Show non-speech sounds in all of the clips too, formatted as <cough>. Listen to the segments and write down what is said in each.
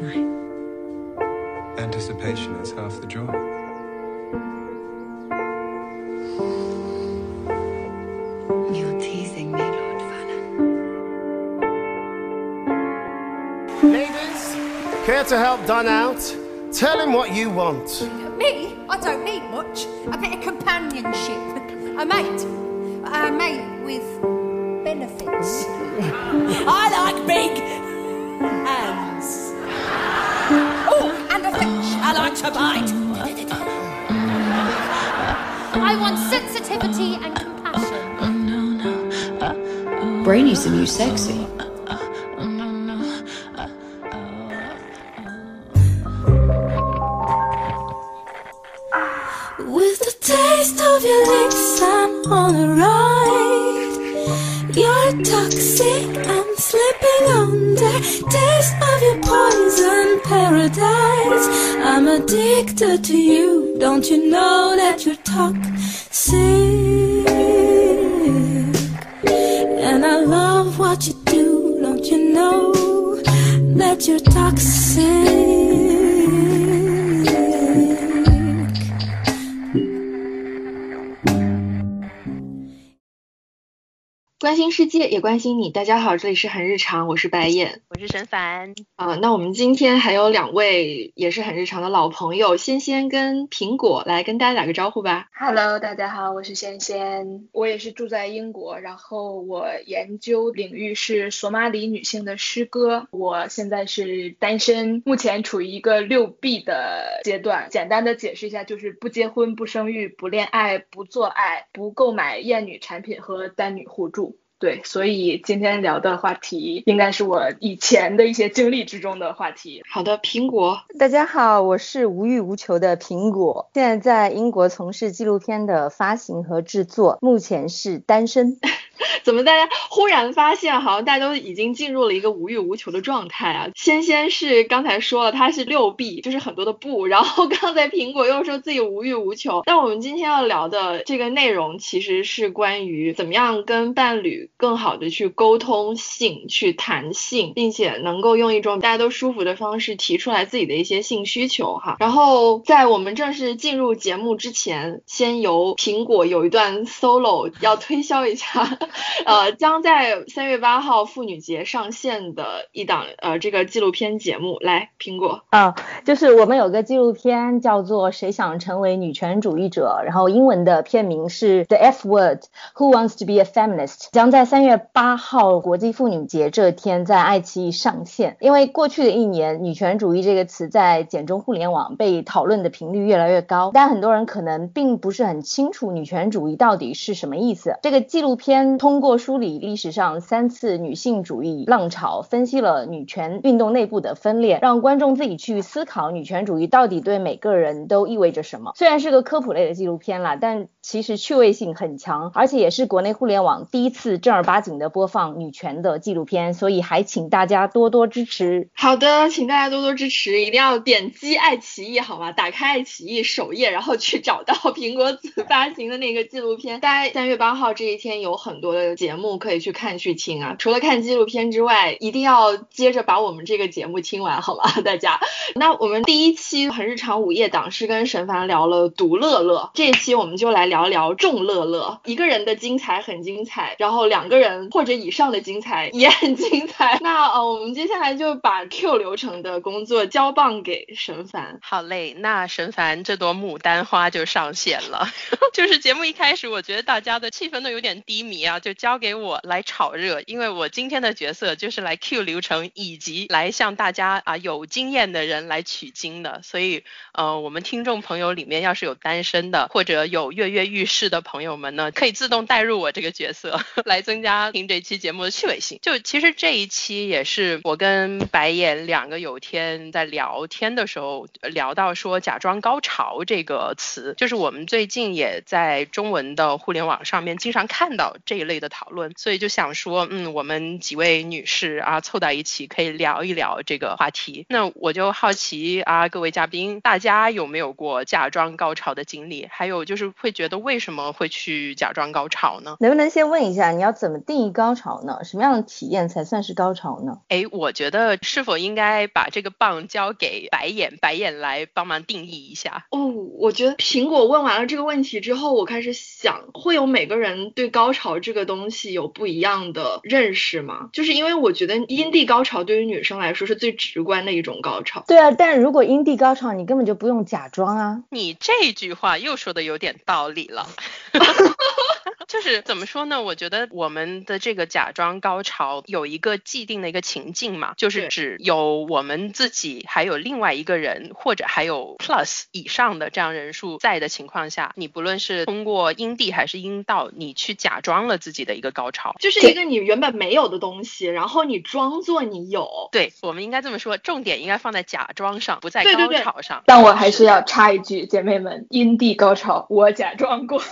night. Anticipation is half the joy. You're teasing me, Lord Fallon. Ladies, care to help Don out? Tell him what you want. Me? I don't need much. A bit of companionship. A mate. A mate with benefits. <laughs> I like big I to bite. I want sensitivity and compassion. Oh, Brainy's the new sexy. Don't you know that you're 界，也关心你。大家好，这里是很日常，我是白燕我是沈凡。啊、那我们今天还有两位也是很日常的老朋友，仙仙跟苹果来跟大家打个招呼吧。Hello，大家好，我是仙仙，我也是住在英国，然后我研究领域是索马里女性的诗歌，我现在是单身，目前处于一个六 B 的阶段。简单的解释一下，就是不结婚、不生育、不恋爱、不做爱、不购买厌女产品和单女互助。对，所以今天聊的话题应该是我以前的一些经历之中的话题。好的，苹果，大家好，我是无欲无求的苹果，现在在英国从事纪录片的发行和制作，目前是单身。<laughs> <laughs> 怎么大家忽然发现，好像大家都已经进入了一个无欲无求的状态啊？仙仙是刚才说了，他是六 B，就是很多的不，然后刚才苹果又说自己无欲无求。但我们今天要聊的这个内容，其实是关于怎么样跟伴侣更好的去沟通性、去谈性，并且能够用一种大家都舒服的方式提出来自己的一些性需求哈。然后在我们正式进入节目之前，先由苹果有一段 solo 要推销一下。呃，将在三月八号妇女节上线的一档呃这个纪录片节目，来苹果。啊，就是我们有个纪录片叫做《谁想成为女权主义者》，然后英文的片名是 The F Word，Who Wants to Be a Feminist，将在三月八号国际妇女节这天在爱奇艺上线。因为过去的一年，女权主义这个词在简中互联网被讨论的频率越来越高，但很多人可能并不是很清楚女权主义到底是什么意思。这个纪录片通过梳理历史上三次女性主义浪潮，分析了女权运动内部的分裂，让观众自己去思考女权主义到底对每个人都意味着什么。虽然是个科普类的纪录片啦，但其实趣味性很强，而且也是国内互联网第一次正儿八经的播放女权的纪录片，所以还请大家多多支持。好的，请大家多多支持，一定要点击爱奇艺好吗？打开爱奇艺首页，然后去找到苹果子发行的那个纪录片。大概三月八号这一天有很多的节目可以去看去听啊。除了看纪录片之外，一定要接着把我们这个节目听完好吗？<laughs> 大家。那我们第一期很日常午夜档是跟沈凡聊了独乐乐，这一期我们就来聊聊众乐乐。一个人的精彩很精彩，然后两个人或者以上的精彩也很精彩。<laughs> 那呃，我们接下来就把 Q 流程的工作交棒给沈凡。好嘞，那沈凡这朵牡丹花就上线了。就是节目一开始，我觉得大家的气氛都有点低迷啊，就交给我来炒热，因为我今天的角色就是来 Q 流程以及来向大家啊有经验的人来取经的。所以呃，我们听众朋友里面要是有单身的或者有跃跃欲试的朋友们呢，可以自动带入我这个角色，<laughs> 来增加听这期节目的趣味性。就其实这一期也是我跟白眼两个有天在聊天的时候聊到说“假装高潮”这个词，就是我们最近也在中文的互联网上面经常看到这一类的讨论，所以就想说，嗯，我们几位女士啊凑到一起可以聊一聊这个话题。那我就好奇啊，各位嘉宾，大家有没有过假装高潮的经历？还有就是会觉得为什么会去假装高潮呢？能不能先问一下，你要怎么定义高潮呢？什么样的体验才算是高潮呢？哎，我觉得是否应该把这个棒交给白眼，白眼来帮忙定义一下？哦，我觉得苹果问完了这个问题之后，我开始想，会有每个人对高潮这个东西有不一样的认识吗？就是因为我觉得阴蒂高潮对于女生来说是最直观的一种高潮。对啊，但如果阴蒂高潮，你根本就不用假装啊。你这句话又说的有点道理了。<laughs> 就是怎么说呢？我觉得我们的这个假装高潮有一个既定的一个情境嘛，就是指有我们自己，还有另外一个人，或者还有 plus 以上的这样人数在的情况下，你不论是通过阴蒂还是阴道，你去假装了自己的一个高潮，就是一个你原本没有的东西，然后你装作你有。对，我们应该这么说，重点应该放在假装上，不在对对对高潮上。但我还是要插一句，姐妹们，阴蒂高潮我假装过，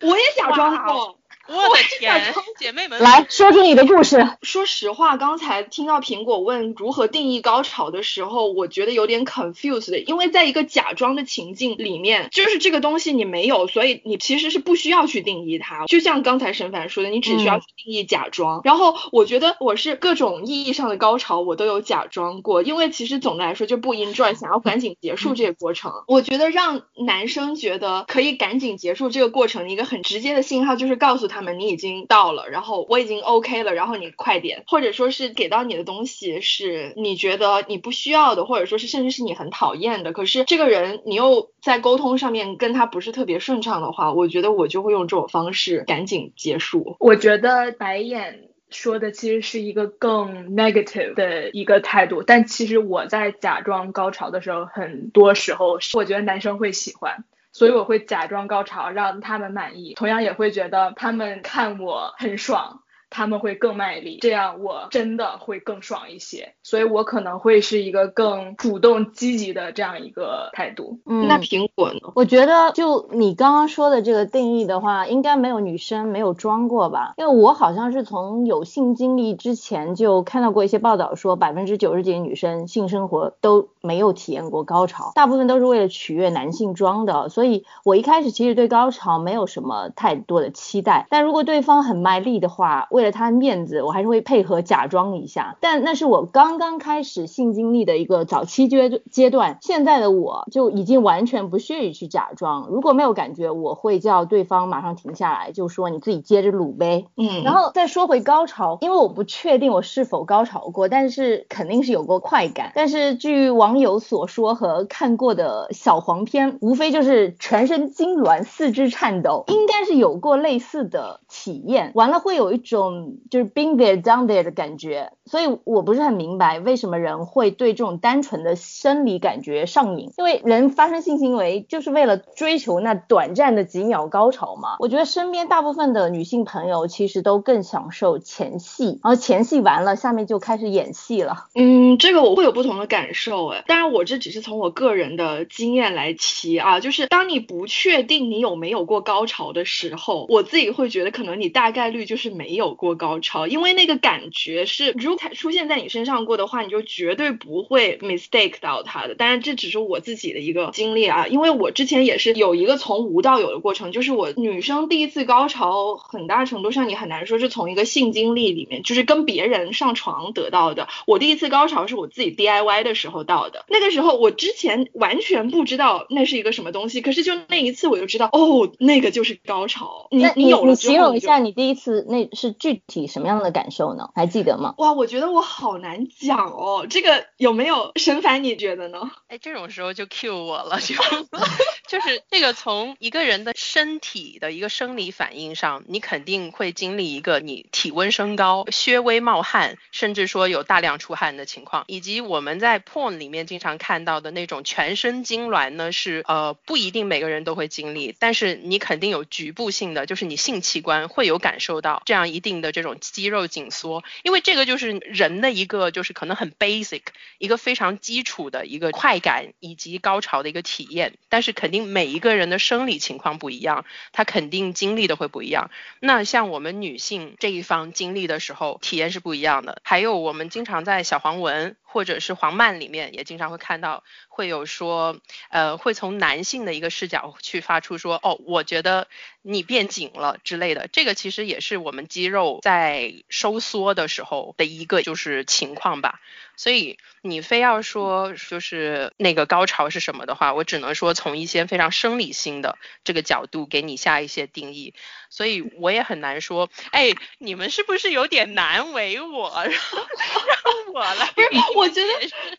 我也假装过。我的天，姐妹们，来说出你的故事。说实话，刚才听到苹果问如何定义高潮的时候，我觉得有点 confused，因为在一个假装的情境里面，就是这个东西你没有，所以你其实是不需要去定义它。就像刚才沈凡说的，你只需要去定义假装。然后我觉得我是各种意义上的高潮我都有假装过，因为其实总的来说就不 enjoy，想要赶紧结束这个过程。<laughs> 我觉得让男生觉得可以赶紧结束这个过程的一个很直接的信号，就是告诉他他们你已经到了，然后我已经 OK 了，然后你快点，或者说是给到你的东西是你觉得你不需要的，或者说是甚至是你很讨厌的，可是这个人你又在沟通上面跟他不是特别顺畅的话，我觉得我就会用这种方式赶紧结束。我觉得白眼说的其实是一个更 negative 的一个态度，但其实我在假装高潮的时候，很多时候是我觉得男生会喜欢。所以我会假装高潮，让他们满意，同样也会觉得他们看我很爽，他们会更卖力，这样我真的会更爽一些。所以我可能会是一个更主动积极的这样一个态度。嗯，那苹果呢？我觉得就你刚刚说的这个定义的话，应该没有女生没有装过吧？因为我好像是从有性经历之前就看到过一些报道说，百分之九十几的女生性生活都没有体验过高潮，大部分都是为了取悦男性装的。所以我一开始其实对高潮没有什么太多的期待，但如果对方很卖力的话，为了他的面子，我还是会配合假装一下。但那是我刚刚开始性经历的一个早期阶阶段，现在的我就已经完全不屑于去假装。如果没有感觉，我会叫对方马上停下来，就说你自己接着撸呗。嗯，然后再说回高潮，因为我不确定我是否高潮过，但是肯定是有过快感。但是据网友所说和看过的小黄片，无非就是全身痉挛、四肢颤抖，应该是有过类似的体验。完了会有一种就是 being there done there 的感觉，所以我不是很明白为什么人会对这种单纯的生理感觉上瘾，因为人发生性行为就是为了追求那短暂的几秒高潮嘛。我觉得身边大部分的女性朋友其实都更享受前戏，然后前戏完了，下面就开始演戏了。嗯，这个我会有不同的感受哎，当然我这只是从我个人的经验来提啊，就是当你不确定你有没有过高潮的时候，我自己会觉得可能你大概率就是没有过高潮，因为那个感觉是如果出现在你身上过的话，你就绝对不会 mistake 到它的。当然这只是我自己的一个经历啊，因为我之前也是有一个从无到有的过程，就是我女生第一次高潮，很大程度上你很难说是从一个性经历里面，就是跟别人上床得到的。我第一次高潮是我自己 DIY 的时候到的，那个时候我之前完全不知道那是一个什么东西，可是就那一次我就知道，哦，那个就是高潮。你那你有了之后你形容一下你第一次那是具体什么样的感受呢？还记得吗？哇，我我觉得我好难讲哦，这个有没有沈凡？你觉得呢？哎，这种时候就 cue 我了，就 <laughs> 就是这个从一个人的身体的一个生理反应上，你肯定会经历一个你体温升高、略微冒汗，甚至说有大量出汗的情况，以及我们在 porn 里面经常看到的那种全身痉挛呢，是呃不一定每个人都会经历，但是你肯定有局部性的，就是你性器官会有感受到这样一定的这种肌肉紧缩，因为这个就是人的一个就是可能很 basic 一个非常基础的一个快感以及高潮的一个体验，但是肯定每一个人的生理情况不一样，他肯定经历的会不一样。那像我们女性这一方经历的时候，体验是不一样的。还有我们经常在小黄文。或者是黄漫里面也经常会看到，会有说，呃，会从男性的一个视角去发出说，哦，我觉得你变紧了之类的。这个其实也是我们肌肉在收缩的时候的一个就是情况吧。所以你非要说就是那个高潮是什么的话，我只能说从一些非常生理性的这个角度给你下一些定义。所以我也很难说，哎，你们是不是有点难为我，<laughs> 然后让我来？不是，我觉得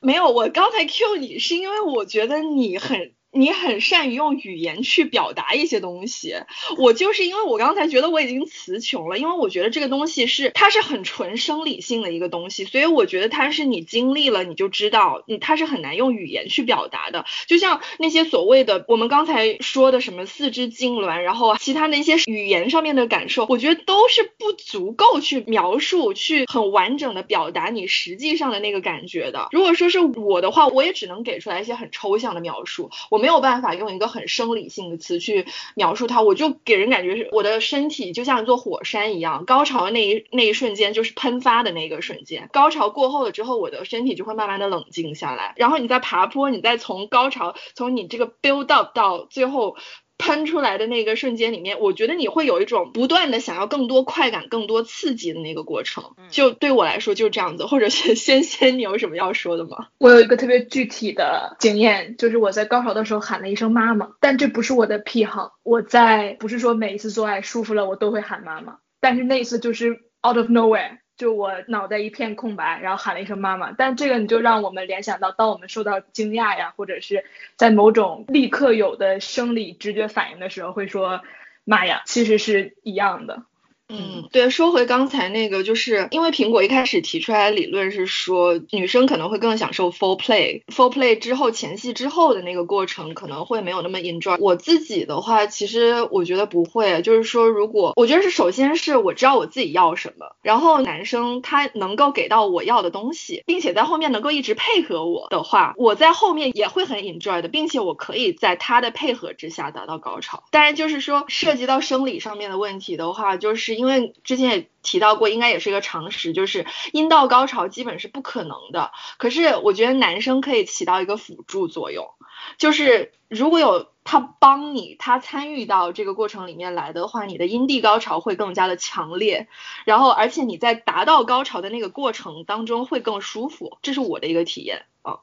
没有。我刚才 Q 你是因为我觉得你很。你很善于用语言去表达一些东西，我就是因为我刚才觉得我已经词穷了，因为我觉得这个东西是它是很纯生理性的一个东西，所以我觉得它是你经历了你就知道，你它是很难用语言去表达的。就像那些所谓的我们刚才说的什么四肢痉挛，然后其他那些语言上面的感受，我觉得都是不足够去描述、去很完整的表达你实际上的那个感觉的。如果说是我的话，我也只能给出来一些很抽象的描述，我们没有办法用一个很生理性的词去描述它，我就给人感觉是我的身体就像一座火山一样，高潮那一那一瞬间就是喷发的那个瞬间，高潮过后了之后，我的身体就会慢慢的冷静下来，然后你在爬坡，你再从高潮从你这个 build up 到最后。喷出来的那个瞬间里面，我觉得你会有一种不断的想要更多快感、更多刺激的那个过程。就对我来说就是这样子。或者是 <laughs> 仙仙，你有什么要说的吗？我有一个特别具体的经验，就是我在高潮的时候喊了一声妈妈，但这不是我的癖好。我在不是说每一次做爱舒服了我都会喊妈妈，但是那一次就是 out of nowhere。就我脑袋一片空白，然后喊了一声妈妈，但这个你就让我们联想到，当我们受到惊讶呀，或者是在某种立刻有的生理直觉反应的时候，会说妈呀，其实是一样的。嗯，对，说回刚才那个，就是因为苹果一开始提出来的理论是说，女生可能会更享受 full play，full play 之后前戏之后的那个过程可能会没有那么 enjoy。我自己的话，其实我觉得不会，就是说，如果我觉得是首先是我知道我自己要什么，然后男生他能够给到我要的东西，并且在后面能够一直配合我的话，我在后面也会很 enjoy 的，并且我可以在他的配合之下达到高潮。当然，就是说涉及到生理上面的问题的话，就是。因为之前也提到过，应该也是一个常识，就是阴道高潮基本是不可能的。可是我觉得男生可以起到一个辅助作用，就是如果有他帮你，他参与到这个过程里面来的话，你的阴蒂高潮会更加的强烈，然后而且你在达到高潮的那个过程当中会更舒服，这是我的一个体验啊。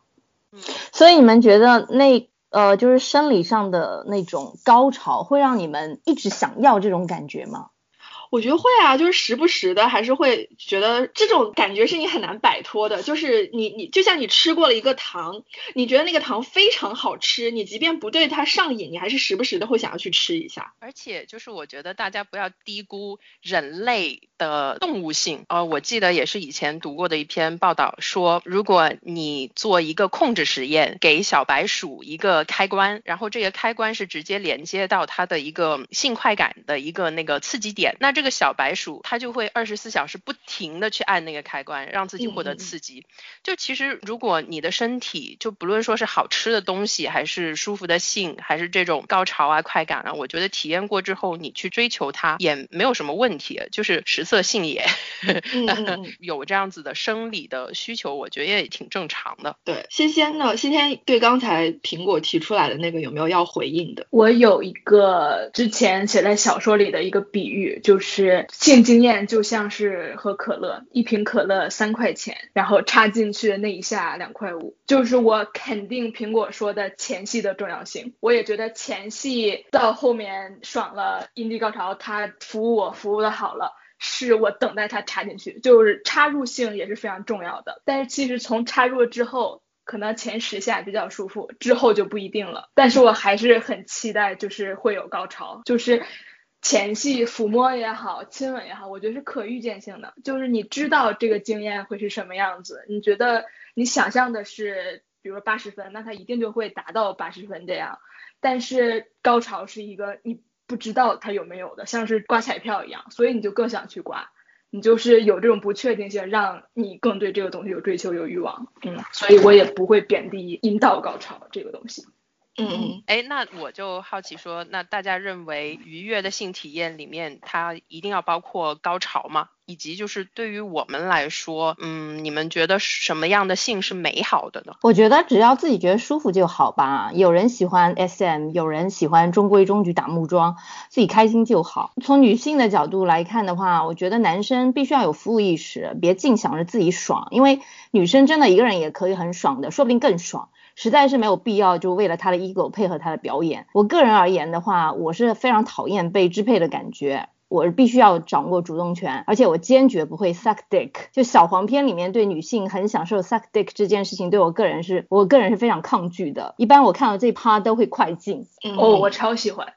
所以你们觉得那呃就是生理上的那种高潮会让你们一直想要这种感觉吗？我觉得会啊，就是时不时的还是会觉得这种感觉是你很难摆脱的。就是你你就像你吃过了一个糖，你觉得那个糖非常好吃，你即便不对它上瘾，你还是时不时的会想要去吃一下。而且就是我觉得大家不要低估人类的动物性。呃，我记得也是以前读过的一篇报道说，如果你做一个控制实验，给小白鼠一个开关，然后这个开关是直接连接到它的一个性快感的一个那个刺激点，那这个小白鼠它就会二十四小时不停的去按那个开关，让自己获得刺激。就其实如果你的身体就不论说是好吃的东西，还是舒服的性，还是这种高潮啊快感啊，我觉得体验过之后你去追求它也没有什么问题，就是食色性也，<laughs> <laughs> 有这样子的生理的需求，我觉得也挺正常的。对，仙仙呢？仙仙对刚才苹果提出来的那个有没有要回应的？我有一个之前写在小说里的一个比喻，就是。是性经验就像是喝可乐，一瓶可乐三块钱，然后插进去的那一下两块五。就是我肯定苹果说的前戏的重要性，我也觉得前戏到后面爽了，阴蒂高潮，他服务我服务的好了，是我等待他插进去，就是插入性也是非常重要的。但是其实从插入之后，可能前十下比较舒服，之后就不一定了。但是我还是很期待，就是会有高潮，就是。前戏抚摸也好，亲吻也好，我觉得是可预见性的，就是你知道这个经验会是什么样子，你觉得你想象的是，比如说八十分，那它一定就会达到八十分这样。但是高潮是一个你不知道它有没有的，像是刮彩票一样，所以你就更想去刮，你就是有这种不确定性，让你更对这个东西有追求、有欲望。嗯，所以我也不会贬低阴道高潮这个东西。嗯嗯，哎，那我就好奇说，那大家认为愉悦的性体验里面，它一定要包括高潮吗？以及就是对于我们来说，嗯，你们觉得什么样的性是美好的呢？我觉得只要自己觉得舒服就好吧。有人喜欢 SM，有人喜欢中规中矩打木桩，自己开心就好。从女性的角度来看的话，我觉得男生必须要有服务意识，别净想着自己爽，因为女生真的一个人也可以很爽的，说不定更爽。实在是没有必要，就为了他的 ego 配合他的表演。我个人而言的话，我是非常讨厌被支配的感觉，我必须要掌握主动权，而且我坚决不会 suck dick。就小黄片里面对女性很享受 suck dick 这件事情，对我个人是我个人是非常抗拒的。一般我看到这趴都会快进。哦，我超喜欢。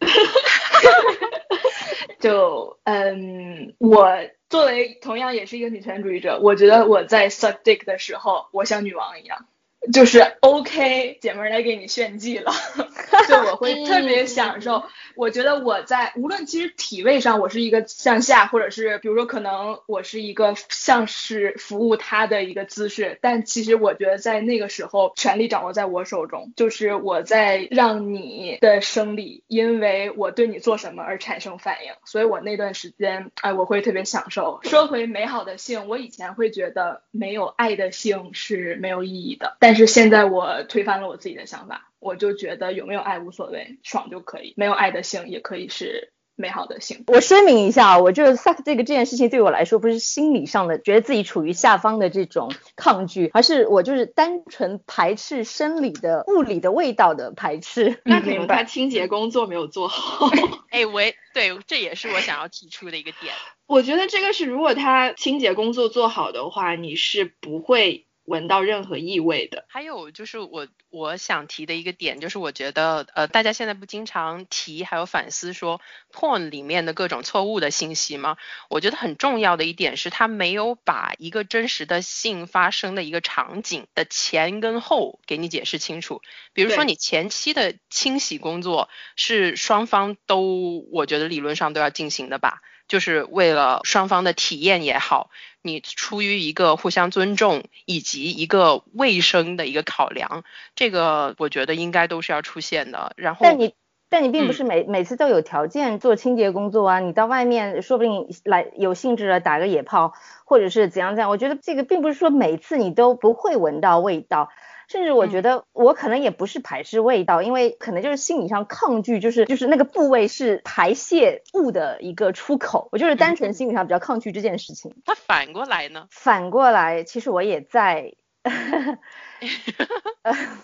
<laughs> 就嗯，我作为同样也是一个女权主义者，我觉得我在 suck dick 的时候，我像女王一样。就是 OK，姐妹来给你炫技了，<laughs> 就我会特别享受。我觉得我在无论其实体位上，我是一个向下，或者是比如说可能我是一个像是服务他的一个姿势，但其实我觉得在那个时候，权力掌握在我手中，就是我在让你的生理因为我对你做什么而产生反应，所以我那段时间哎，我会特别享受。说回美好的性，我以前会觉得没有爱的性是没有意义的，但是现在我推翻了我自己的想法。我就觉得有没有爱无所谓，爽就可以。没有爱的性也可以是美好的性。我声明一下，我就是 suck 这个这件事情对我来说不是心理上的觉得自己处于下方的这种抗拒，而是我就是单纯排斥生理的物理的味道的排斥。那 <laughs> 可能他清洁工作没有做好。<laughs> 哎，我也对，这也是我想要提出的一个点。我觉得这个是，如果他清洁工作做好的话，你是不会。闻到任何异味的。还有就是我我想提的一个点，就是我觉得呃大家现在不经常提还有反思说 porn 里面的各种错误的信息吗？我觉得很重要的一点是，他没有把一个真实的性发生的一个场景的前跟后给你解释清楚。比如说你前期的清洗工作是双方都我觉得理论上都要进行的吧，就是为了双方的体验也好。你出于一个互相尊重以及一个卫生的一个考量，这个我觉得应该都是要出现的。然后，但你但你并不是每每次都有条件做清洁工作啊，你到外面说不定来有兴致了打个野炮，或者是怎样怎样。我觉得这个并不是说每次你都不会闻到味道。甚至我觉得我可能也不是排斥味道，因为可能就是心理上抗拒，就是就是那个部位是排泄物的一个出口，我就是单纯心理上比较抗拒这件事情。那反过来呢？反过来，其实我也在。<laughs>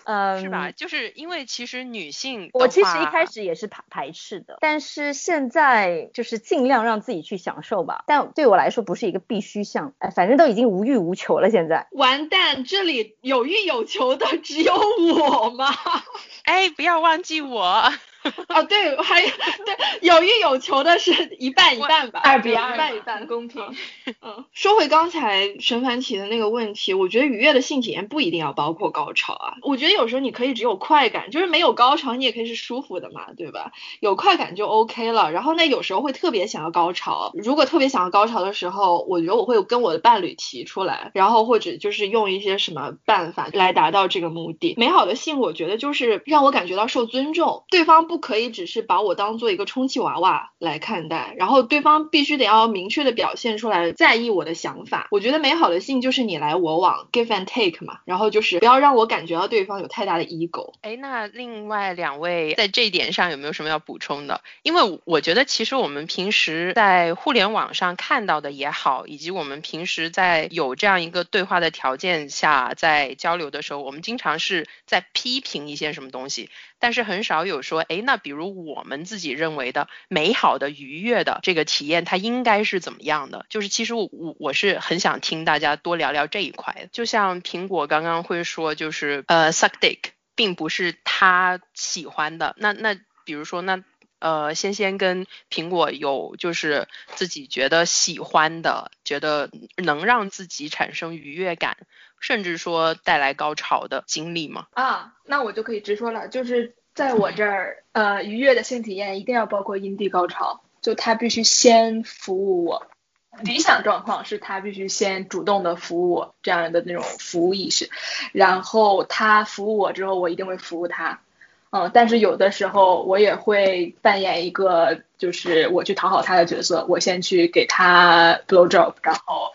嗯，是吧？就是因为其实女性，我其实一开始也是排排斥的，但是现在就是尽量让自己去享受吧。但对我来说不是一个必须项，哎，反正都已经无欲无求了。现在完蛋，这里有欲有求的只有我吗？<laughs> 哎，不要忘记我。<laughs> 哦，对，还有对有欲有求的是一半一半吧，二比二，一半一半，公平。嗯，说回刚才沈凡提的那个问题，我觉得愉悦的性体验不一定要包括高潮啊。我觉得有时候你可以只有快感，就是没有高潮，你也可以是舒服的嘛，对吧？有快感就 OK 了。然后那有时候会特别想要高潮，如果特别想要高潮的时候，我觉得我会跟我的伴侣提出来，然后或者就是用一些什么办法来达到这个目的。美好的性，我觉得就是让我感觉到受尊重，对方不。不可以只是把我当做一个充气娃娃来看待，然后对方必须得要明确的表现出来在意我的想法。我觉得美好的性就是你来我往，give and take 嘛，然后就是不要让我感觉到对方有太大的 ego。哎，那另外两位在这一点上有没有什么要补充的？因为我觉得其实我们平时在互联网上看到的也好，以及我们平时在有这样一个对话的条件下在交流的时候，我们经常是在批评一些什么东西。但是很少有说，哎，那比如我们自己认为的美好的、愉悦的这个体验，它应该是怎么样的？就是其实我我我是很想听大家多聊聊这一块。就像苹果刚刚会说，就是呃，suck dick 并不是他喜欢的。那那比如说，那呃，仙仙跟苹果有就是自己觉得喜欢的，觉得能让自己产生愉悦感。甚至说带来高潮的经历吗？啊，那我就可以直说了，就是在我这儿，呃，愉悦的性体验一定要包括阴蒂高潮，就他必须先服务我。理想状况是他必须先主动的服务我，这样的那种服务意识，然后他服务我之后，我一定会服务他。嗯，但是有的时候我也会扮演一个，就是我去讨好他的角色，我先去给他 blow job，然后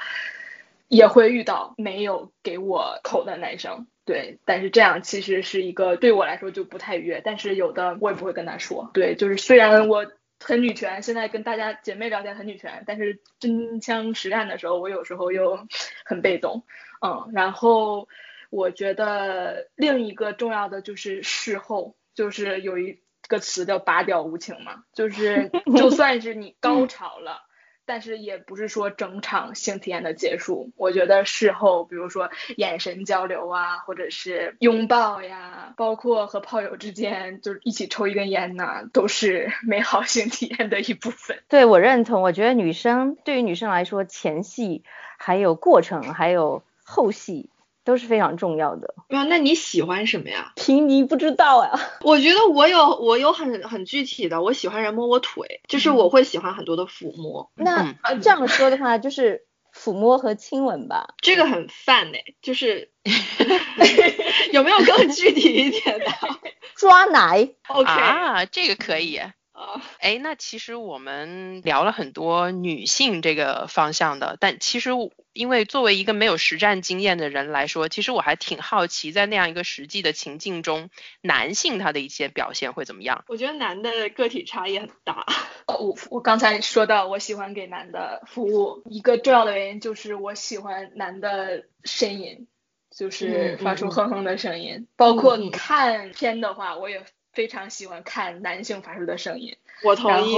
也会遇到没有给我口的男生。对，但是这样其实是一个对我来说就不太愉悦。但是有的我也不会跟他说。对，就是虽然我很女权，现在跟大家姐妹聊天很女权，但是真枪实干的时候，我有时候又很被动。嗯，然后我觉得另一个重要的就是事后，就是有一个词叫拔屌无情嘛，就是就算是你高潮了。但是也不是说整场性体验的结束，我觉得事后，比如说眼神交流啊，或者是拥抱呀，包括和炮友之间就是一起抽一根烟呐，都是 <laughs> 美好性体验的一部分。对我认同，我觉得女生对于女生来说，前戏还有过程还有后戏。都是非常重要的。啊，那你喜欢什么呀？凭你不知道呀。<laughs> 我觉得我有，我有很很具体的，我喜欢人摸我腿，就是我会喜欢很多的抚摸。那这样说的话，就是抚摸和亲吻吧。这个很泛诶，就是 <laughs> 有没有更具体一点的？<laughs> 抓奶。OK 啊，这个可以。哎，那其实我们聊了很多女性这个方向的，但其实因为作为一个没有实战经验的人来说，其实我还挺好奇，在那样一个实际的情境中，男性他的一些表现会怎么样？我觉得男的个体差异很大。<laughs> 我我刚才说到，我喜欢给男的服务，一个重要的原因就是我喜欢男的声音，就是发出哼哼的声音，包括看片的话，我也。非常喜欢看男性发出的声音，我同意，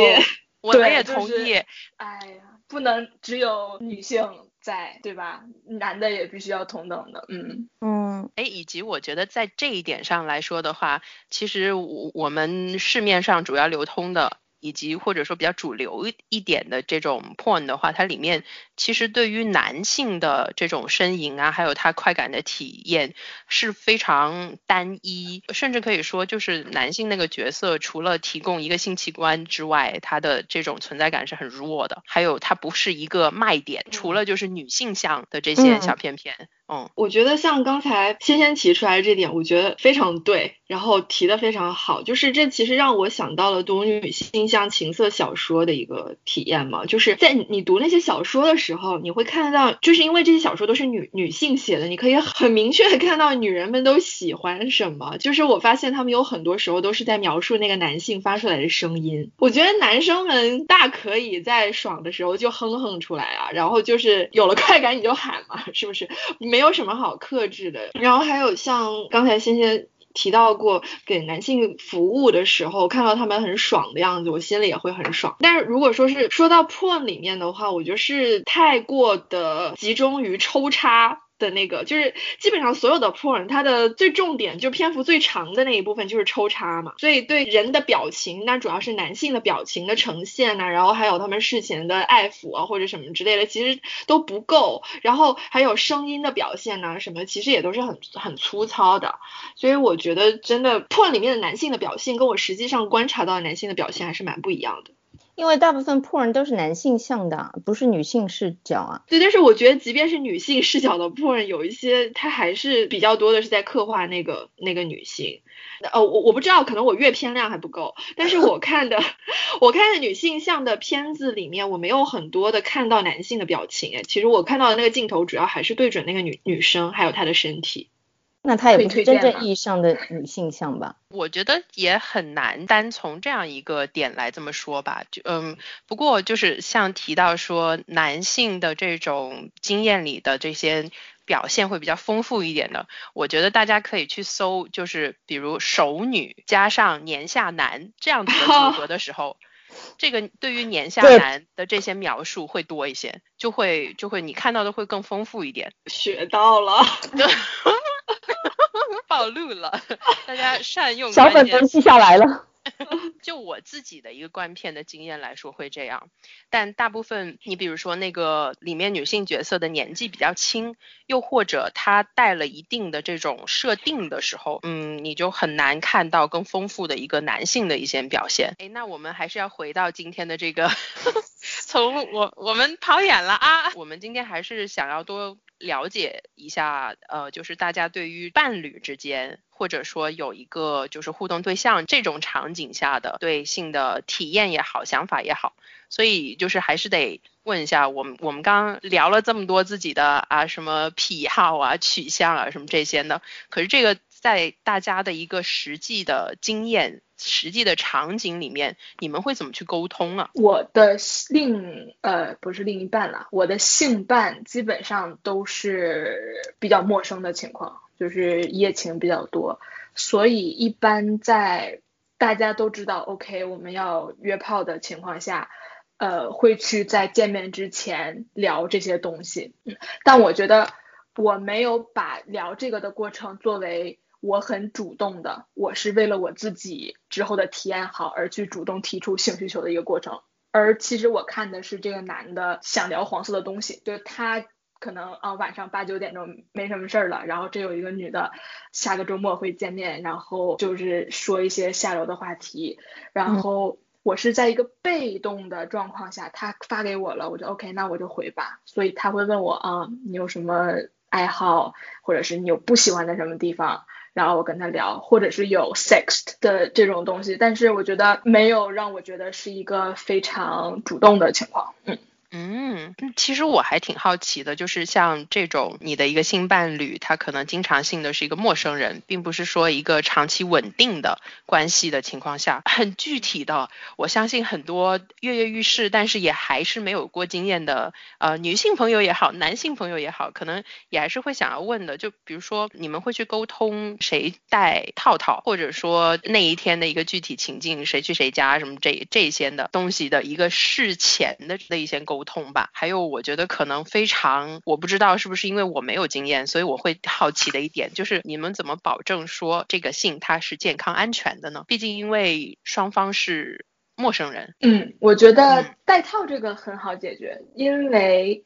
我也同意。哎呀，不能只有女性在，对吧？男的也必须要同等的，嗯嗯。哎，以及我觉得在这一点上来说的话，其实我我们市面上主要流通的。以及或者说比较主流一点的这种 porn 的话，它里面其实对于男性的这种呻吟啊，还有他快感的体验是非常单一，甚至可以说就是男性那个角色除了提供一个性器官之外，他的这种存在感是很弱的。还有它不是一个卖点，除了就是女性向的这些小片片。嗯，我觉得像刚才先先提出来这点，我觉得非常对，然后提的非常好，就是这其实让我想到了读女性向情色小说的一个体验嘛，就是在你读那些小说的时候，你会看到，就是因为这些小说都是女女性写的，你可以很明确的看到女人们都喜欢什么，就是我发现他们有很多时候都是在描述那个男性发出来的声音，我觉得男生们大可以在爽的时候就哼哼出来啊，然后就是有了快感你就喊嘛，是不是？没有什么好克制的，然后还有像刚才欣欣提到过，给男性服务的时候，看到他们很爽的样子，我心里也会很爽。但是如果说是说到 porn 里面的话，我觉得是太过的集中于抽插。的那个就是基本上所有的 porn，它的最重点就篇幅最长的那一部分就是抽插嘛，所以对人的表情，那主要是男性的表情的呈现呐，然后还有他们事前的爱抚啊或者什么之类的，其实都不够，然后还有声音的表现呐什么，其实也都是很很粗糙的，所以我觉得真的 porn 里面的男性的表现跟我实际上观察到的男性的表现还是蛮不一样的。因为大部分 porn 都是男性向的，不是女性视角啊。对，但是我觉得即便是女性视角的 porn，有一些它还是比较多的是在刻画那个那个女性。呃，我我不知道，可能我阅片量还不够，但是我看的 <laughs> 我看的女性向的片子里面，我没有很多的看到男性的表情。哎，其实我看到的那个镜头主要还是对准那个女女生还有她的身体。那她也不是真正意义上的女性向吧？我觉得也很难单从这样一个点来这么说吧。就嗯，不过就是像提到说男性的这种经验里的这些表现会比较丰富一点的，我觉得大家可以去搜，就是比如熟女加上年下男这样子的组合的时候，<laughs> 这个对于年下男的这些描述会多一些，就会就会你看到的会更丰富一点。学到了。<laughs> <laughs> <laughs> 暴露了，<laughs> 大家善用。小本本记下来了。<laughs> 就我自己的一个观片的经验来说会这样，但大部分你比如说那个里面女性角色的年纪比较轻，又或者她带了一定的这种设定的时候，嗯，你就很难看到更丰富的一个男性的一些表现。哎，那我们还是要回到今天的这个，从我我们跑远了啊，我们今天还是想要多了解一下，呃，就是大家对于伴侣之间，或者说有一个就是互动对象这种场景下的对性的体验也好，想法也好，所以就是还是得问一下，我们我们刚聊了这么多自己的啊什么癖好啊、取向啊什么这些呢，可是这个在大家的一个实际的经验。实际的场景里面，你们会怎么去沟通啊？我的另呃不是另一半啦，我的性伴基本上都是比较陌生的情况，就是一夜情比较多，所以一般在大家都知道 OK 我们要约炮的情况下，呃会去在见面之前聊这些东西。嗯，但我觉得我没有把聊这个的过程作为。我很主动的，我是为了我自己之后的体验好而去主动提出性需求的一个过程。而其实我看的是这个男的想聊黄色的东西，就他可能啊晚上八九点钟没什么事儿了，然后这有一个女的下个周末会见面，然后就是说一些下流的话题，然后我是在一个被动的状况下，他发给我了，我就 OK，那我就回吧。所以他会问我啊，你有什么爱好，或者是你有不喜欢的什么地方？然后我跟他聊，或者是有 sex 的这种东西，但是我觉得没有让我觉得是一个非常主动的情况，嗯。嗯，其实我还挺好奇的，就是像这种你的一个性伴侣，他可能经常性的是一个陌生人，并不是说一个长期稳定的关系的情况下，<laughs> 很具体的，我相信很多跃跃欲试，但是也还是没有过经验的呃女性朋友也好，男性朋友也好，可能也还是会想要问的，就比如说你们会去沟通谁带套套，或者说那一天的一个具体情境，谁去谁家什么这这些的东西的一个事前的的一些沟。通吧，还有我觉得可能非常，我不知道是不是因为我没有经验，所以我会好奇的一点就是你们怎么保证说这个性它是健康安全的呢？毕竟因为双方是陌生人。嗯，我觉得带套这个很好解决，因为。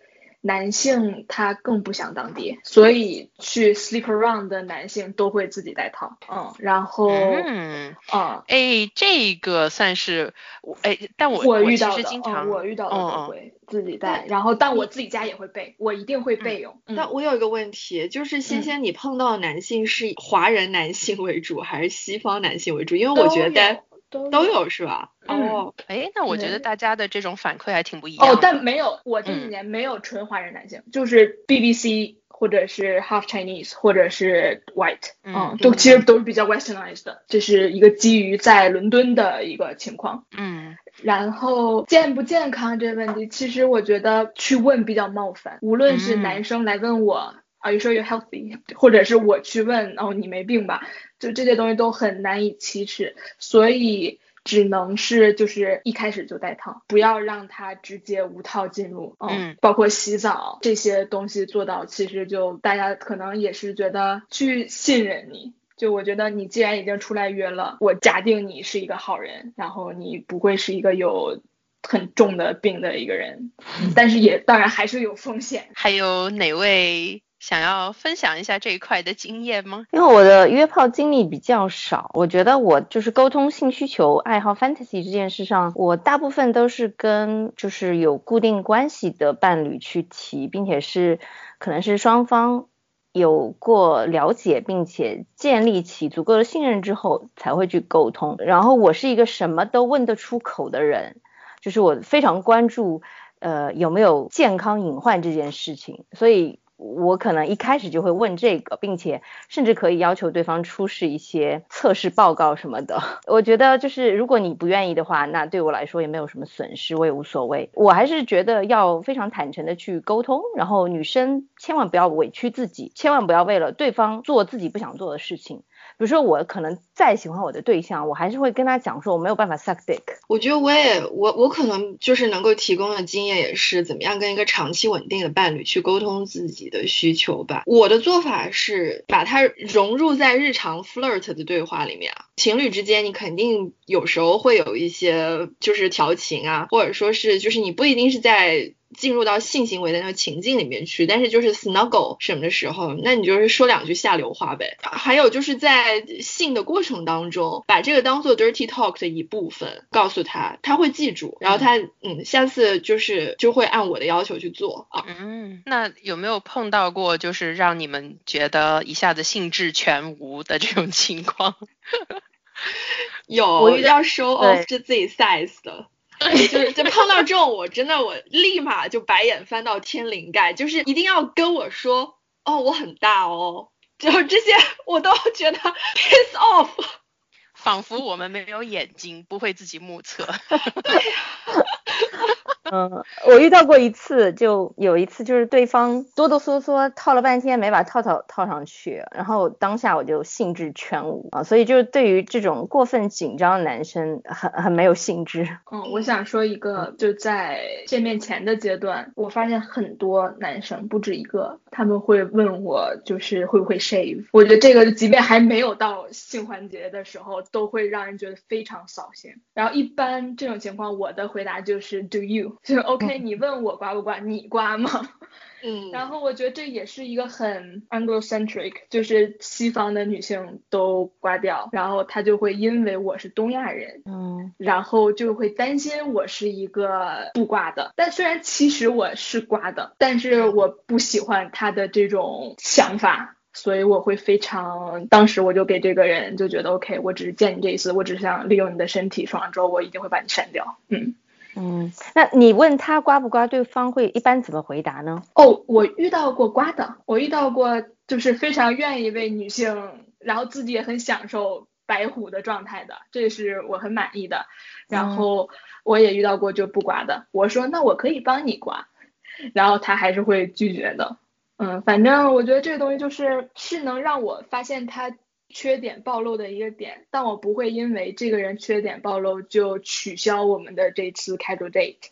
男性他更不想当爹，所以去 sleep around 的男性都会自己带套，嗯，然后，嗯，啊，哎，这个算是我，哎，但我我遇到的，嗯，我遇到的都会自己带，然后但我自己家也会备，我一定会备用。但我有一个问题，就是仙仙，你碰到的男性是华人男性为主还是西方男性为主？因为我觉得。都都有是吧？哦，哎，那我觉得大家的这种反馈还挺不一样。哦，但没有，我这几年没有纯华人男性，就是 BBC 或者是 Half Chinese 或者是 White，嗯，都其实都是比较 Westernized 的，这是一个基于在伦敦的一个情况。嗯，然后健不健康这个问题，其实我觉得去问比较冒犯，无论是男生来问我。Are you sure you're healthy？或者是我去问，哦，你没病吧？就这些东西都很难以启齿，所以只能是就是一开始就带套，不要让他直接无套进入。嗯，包括洗澡这些东西做到，其实就大家可能也是觉得去信任你。就我觉得你既然已经出来约了，我假定你是一个好人，然后你不会是一个有很重的病的一个人，<laughs> 但是也当然还是有风险。还有哪位？想要分享一下这一块的经验吗？因为我的约炮经历比较少，我觉得我就是沟通性需求、爱好、fantasy 这件事上，我大部分都是跟就是有固定关系的伴侣去提，并且是可能是双方有过了解，并且建立起足够的信任之后才会去沟通。然后我是一个什么都问得出口的人，就是我非常关注呃有没有健康隐患这件事情，所以。我可能一开始就会问这个，并且甚至可以要求对方出示一些测试报告什么的。<laughs> 我觉得就是如果你不愿意的话，那对我来说也没有什么损失，我也无所谓。我还是觉得要非常坦诚的去沟通，然后女生千万不要委屈自己，千万不要为了对方做自己不想做的事情。比如说，我可能再喜欢我的对象，我还是会跟他讲说我没有办法 suck dick。我觉得我也我我可能就是能够提供的经验也是怎么样跟一个长期稳定的伴侣去沟通自己的需求吧。我的做法是把它融入在日常 flirt 的对话里面啊。情侣之间你肯定有时候会有一些就是调情啊，或者说是就是你不一定是在。进入到性行为的那个情境里面去，但是就是 snuggle 什么的时候，那你就是说两句下流话呗。还有就是在性的过程当中，把这个当做 dirty talk 的一部分，告诉他，他会记住，然后他嗯，下次就是就会按我的要求去做啊。嗯，那有没有碰到过就是让你们觉得一下子兴致全无的这种情况？<laughs> 有要 show off 自己 size 的。<laughs> 就是就碰到这种，我真的我立马就白眼翻到天灵盖，就是一定要跟我说哦，我很大哦，就这些我都觉得 <laughs> piss off，仿佛我们没有眼睛，不会自己目测。<laughs> 嗯，我遇到过一次，就有一次就是对方哆哆嗦嗦套了半天没把套套套上去，然后当下我就兴致全无啊，所以就是对于这种过分紧张的男生很很没有兴致。嗯，我想说一个，就在见面前的阶段，我发现很多男生不止一个，他们会问我就是会不会 shave，我觉得这个即便还没有到性环节的时候，都会让人觉得非常扫兴。然后一般这种情况，我的回答就是 Do you？就是 OK，你问我刮不刮，你刮吗？嗯，然后我觉得这也是一个很 Anglo-centric，就是西方的女性都刮掉，然后她就会因为我是东亚人，嗯，然后就会担心我是一个不刮的。但虽然其实我是刮的，但是我不喜欢她的这种想法，所以我会非常，当时我就给这个人就觉得 OK，我只是见你这一次，我只是想利用你的身体，爽完之后我一定会把你删掉。嗯。嗯，那你问他刮不刮，对方会一般怎么回答呢？哦，我遇到过刮的，我遇到过就是非常愿意为女性，然后自己也很享受白虎的状态的，这是我很满意的。然后我也遇到过就不刮的，我说那我可以帮你刮，然后他还是会拒绝的。嗯，反正我觉得这个东西就是是能让我发现他。缺点暴露的一个点，但我不会因为这个人缺点暴露就取消我们的这次开 a date。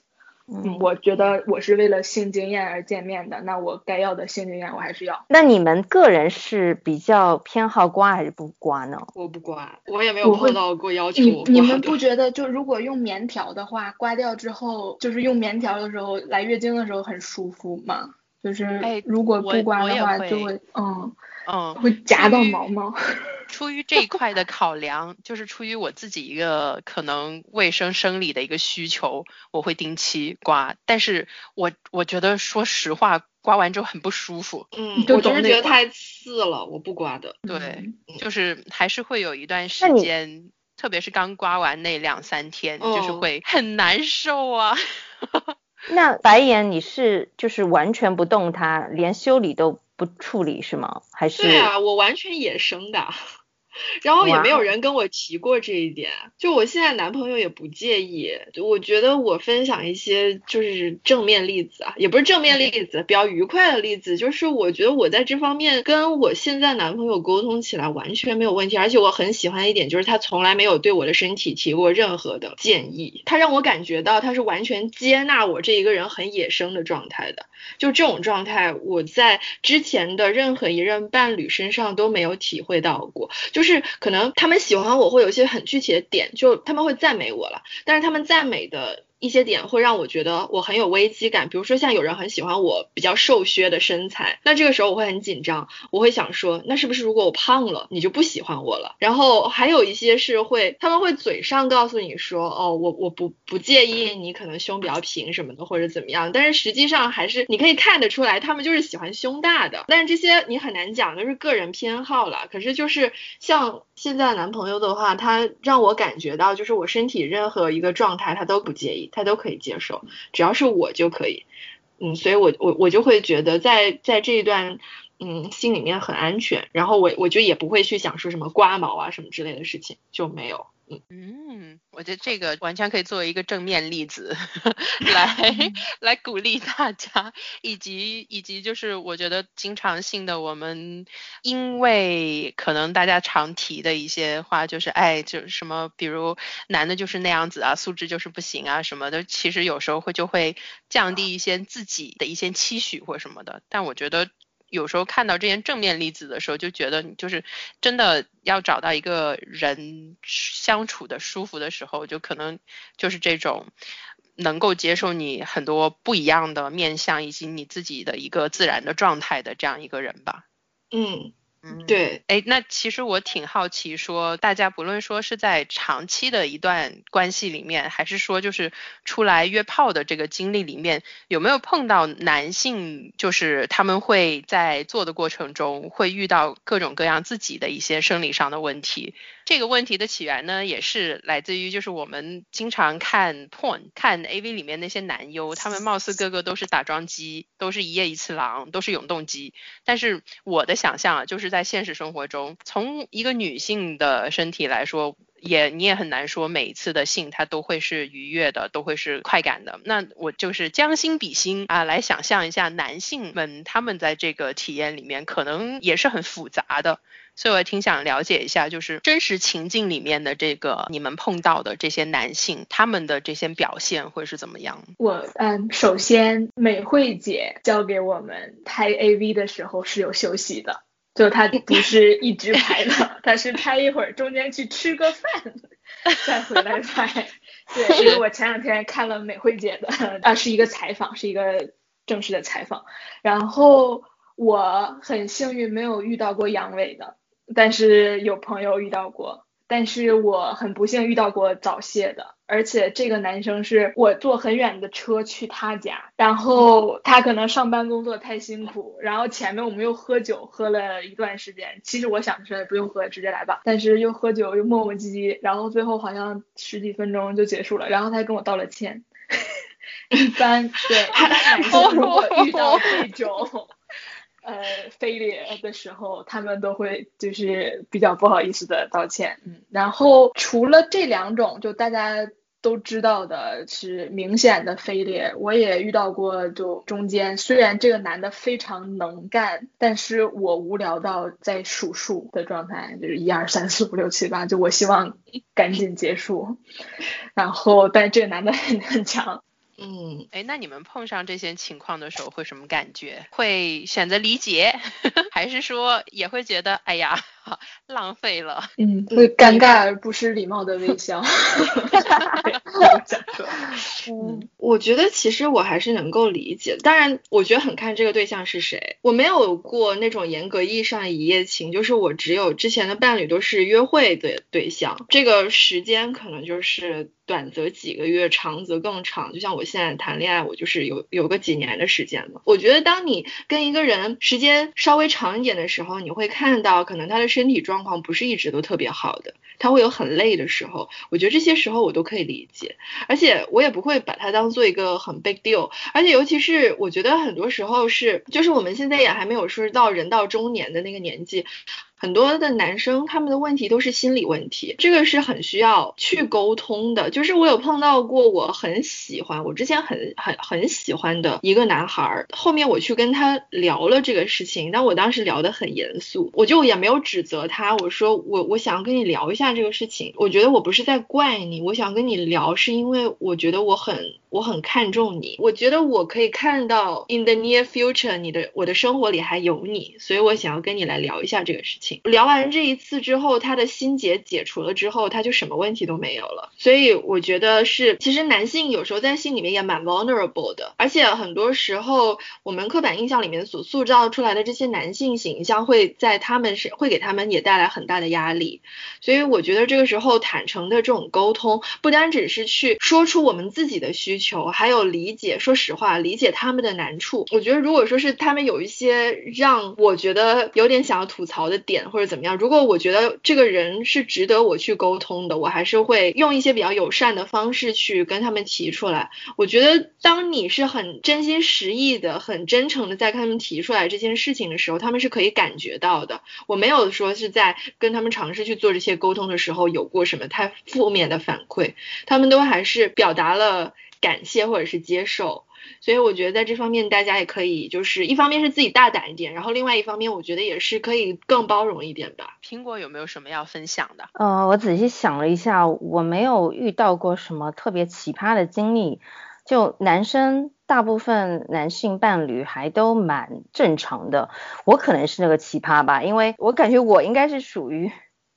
嗯，我觉得我是为了性经验而见面的，那我该要的性经验我还是要。那你们个人是比较偏好刮还是不刮呢？我不刮，我也没有碰到过要求你你们不觉得就如果用棉条的话，刮掉之后，就是用棉条的时候来月经的时候很舒服吗？就是如果不刮的话就会嗯。嗯，会夹到毛毛。<laughs> 出于这一块的考量，就是出于我自己一个可能卫生生理的一个需求，我会定期刮。但是我我觉得说实话，刮完之后很不舒服。嗯，我就是觉得太刺了，我不刮的。对，就是还是会有一段时间，特别是刚刮完那两三天，就是会很难受啊。<laughs> 那白眼你是就是完全不动它，连修理都。不处理是吗？还是对啊，我完全野生的。然后也没有人跟我提过这一点，就我现在男朋友也不介意。我觉得我分享一些就是正面例子啊，也不是正面例子，比较愉快的例子，就是我觉得我在这方面跟我现在男朋友沟通起来完全没有问题，而且我很喜欢一点就是他从来没有对我的身体提过任何的建议，他让我感觉到他是完全接纳我这一个人很野生的状态的。就这种状态，我在之前的任何一任伴侣身上都没有体会到过，就是。是可能他们喜欢我会有一些很具体的点，就他们会赞美我了，但是他们赞美的。一些点会让我觉得我很有危机感，比如说像有人很喜欢我比较瘦削的身材，那这个时候我会很紧张，我会想说，那是不是如果我胖了，你就不喜欢我了？然后还有一些是会，他们会嘴上告诉你说，哦，我我不不介意你可能胸比较平什么的或者怎么样，但是实际上还是你可以看得出来，他们就是喜欢胸大的。但是这些你很难讲，就是个人偏好了。可是就是像现在男朋友的话，他让我感觉到就是我身体任何一个状态他都不介意。他都可以接受，只要是我就可以，嗯，所以我我我就会觉得在在这一段，嗯，心里面很安全，然后我我就也不会去想说什么刮毛啊什么之类的事情，就没有。嗯，我觉得这个完全可以作为一个正面例子 <laughs> 来来鼓励大家，以及以及就是我觉得经常性的我们，因为可能大家常提的一些话就是，哎，就什么，比如男的就是那样子啊，素质就是不行啊什么的，其实有时候会就会降低一些自己的一些期许或什么的，但我觉得。有时候看到这些正面例子的时候，就觉得你就是真的要找到一个人相处的舒服的时候，就可能就是这种能够接受你很多不一样的面相，以及你自己的一个自然的状态的这样一个人吧。嗯。对，哎，那其实我挺好奇，说大家不论说是在长期的一段关系里面，还是说就是出来约炮的这个经历里面，有没有碰到男性，就是他们会在做的过程中会遇到各种各样自己的一些生理上的问题？这个问题的起源呢，也是来自于就是我们经常看 porn 看 AV 里面那些男优，他们貌似个个都是打桩机，都是一夜一次郎，都是永动机。但是我的想象啊，就是在在现实生活中，从一个女性的身体来说，也你也很难说每一次的性它都会是愉悦的，都会是快感的。那我就是将心比心啊，来想象一下男性们他们在这个体验里面可能也是很复杂的。所以我挺想了解一下，就是真实情境里面的这个你们碰到的这些男性，他们的这些表现会是怎么样？我嗯，首先美惠姐教给我们拍 AV 的时候是有休息的，就他 <laughs> 不是一直拍的，他是拍一会儿，中间去吃个饭，<laughs> 再回来拍。对，因为我前两天看了美惠姐的啊，是一个采访，是一个正式的采访，然后我很幸运没有遇到过阳痿的。但是有朋友遇到过，但是我很不幸遇到过早泄的，而且这个男生是我坐很远的车去他家，然后他可能上班工作太辛苦，然后前面我们又喝酒喝了一段时间，其实我想的是不用喝，直接来吧，但是又喝酒又磨磨唧唧，然后最后好像十几分钟就结束了，然后他还跟我道了歉。<laughs> 一般对，一般男生如果遇到这种。呃，飞裂的时候，他们都会就是比较不好意思的道歉。嗯，然后除了这两种，就大家都知道的是明显的飞裂，我也遇到过。就中间虽然这个男的非常能干，但是我无聊到在数数的状态，就是一二三四五六七八，就我希望赶紧结束。<laughs> 然后，但这个男的很 <laughs> 很强。嗯，哎，那你们碰上这些情况的时候会什么感觉？会选择理解，<laughs> 还是说也会觉得哎呀 <laughs> 浪费了？嗯，会尴尬而不失礼貌的微笑。<laughs> <laughs> 嗯，我觉得其实我还是能够理解，当然我觉得很看这个对象是谁。我没有过那种严格意义上的一夜情，就是我只有之前的伴侣都是约会的对象，这个时间可能就是。短则几个月，长则更长。就像我现在谈恋爱，我就是有有个几年的时间嘛。我觉得当你跟一个人时间稍微长一点的时候，你会看到可能他的身体状况不是一直都特别好的，他会有很累的时候。我觉得这些时候我都可以理解，而且我也不会把它当做一个很 big deal。而且尤其是我觉得很多时候是，就是我们现在也还没有说到人到中年的那个年纪。很多的男生他们的问题都是心理问题，这个是很需要去沟通的。就是我有碰到过我很喜欢，我之前很很很喜欢的一个男孩，后面我去跟他聊了这个事情，但我当时聊得很严肃，我就也没有指责他，我说我我想跟你聊一下这个事情，我觉得我不是在怪你，我想跟你聊是因为我觉得我很。我很看重你，我觉得我可以看到 in the near future 你的我的生活里还有你，所以我想要跟你来聊一下这个事情。聊完这一次之后，他的心结解除了之后，他就什么问题都没有了。所以我觉得是，其实男性有时候在心里面也蛮 vulnerable 的，而且很多时候我们刻板印象里面所塑造出来的这些男性形象，会在他们是会给他们也带来很大的压力。所以我觉得这个时候坦诚的这种沟通，不单只是去说出我们自己的需求。求还有理解，说实话，理解他们的难处。我觉得，如果说是他们有一些让我觉得有点想要吐槽的点，或者怎么样，如果我觉得这个人是值得我去沟通的，我还是会用一些比较友善的方式去跟他们提出来。我觉得，当你是很真心实意的、很真诚的在跟他们提出来这件事情的时候，他们是可以感觉到的。我没有说是在跟他们尝试去做这些沟通的时候有过什么太负面的反馈，他们都还是表达了。感谢或者是接受，所以我觉得在这方面大家也可以，就是一方面是自己大胆一点，然后另外一方面我觉得也是可以更包容一点吧。苹果有没有什么要分享的？呃，我仔细想了一下，我没有遇到过什么特别奇葩的经历。就男生大部分男性伴侣还都蛮正常的，我可能是那个奇葩吧，因为我感觉我应该是属于。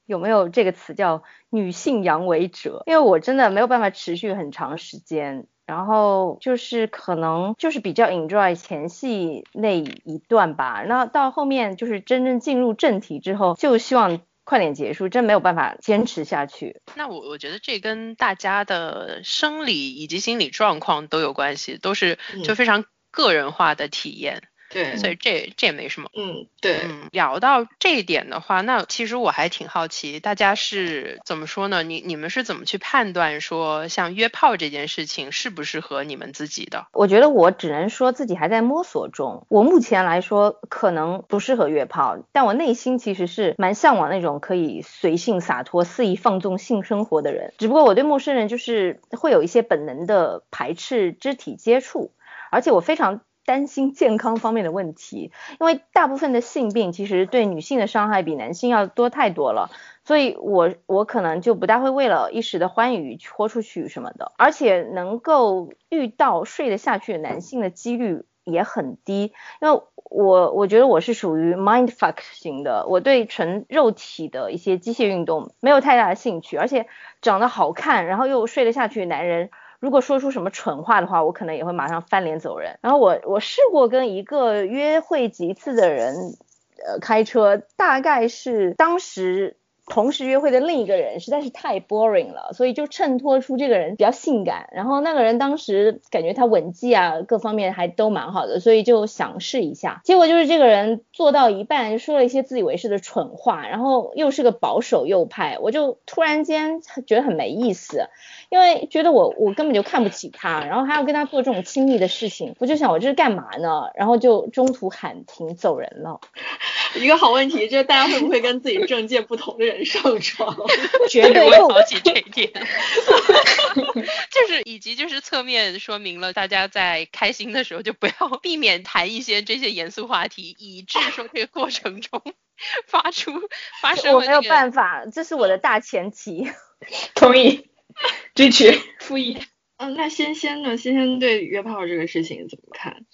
有没有这个词叫女性阳痿者？因为我真的没有办法持续很长时间，然后就是可能就是比较 enjoy 前戏那一段吧。那到后面就是真正进入正题之后，就希望快点结束，真没有办法坚持下去。那我我觉得这跟大家的生理以及心理状况都有关系，都是就非常个人化的体验。对，所以这这也没什么。嗯，对。嗯，聊到这一点的话，那其实我还挺好奇，大家是怎么说呢？你你们是怎么去判断说像约炮这件事情适不适合你们自己的？我觉得我只能说自己还在摸索中。我目前来说可能不适合约炮，但我内心其实是蛮向往那种可以随性洒脱、肆意放纵性生活的人。只不过我对陌生人就是会有一些本能的排斥肢体接触，而且我非常。担心健康方面的问题，因为大部分的性病其实对女性的伤害比男性要多太多了，所以我我可能就不大会为了一时的欢愉豁出去什么的，而且能够遇到睡得下去的男性的几率也很低，因为我我觉得我是属于 mind fuck 型的，我对纯肉体的一些机械运动没有太大的兴趣，而且长得好看然后又睡得下去的男人。如果说出什么蠢话的话，我可能也会马上翻脸走人。然后我我试过跟一个约会几次的人，呃，开车，大概是当时。同时约会的另一个人实在是太 boring 了，所以就衬托出这个人比较性感。然后那个人当时感觉他吻技啊各方面还都蛮好的，所以就想试一下。结果就是这个人做到一半说了一些自以为是的蠢话，然后又是个保守右派，我就突然间觉得很没意思，因为觉得我我根本就看不起他，然后还要跟他做这种亲密的事情，我就想我这是干嘛呢？然后就中途喊停走人了。一个好问题就是大家会不会跟自己政见不同的人？上床，<laughs> 绝对会好奇这一点，<laughs> 就是以及就是侧面说明了大家在开心的时候就不要 <laughs> 避免谈一些这些严肃话题，以致说这个过程中发出发生。我没有办法，这是我的大前提。同意，支持，复议。嗯，那仙仙呢？仙仙对约炮这个事情怎么看？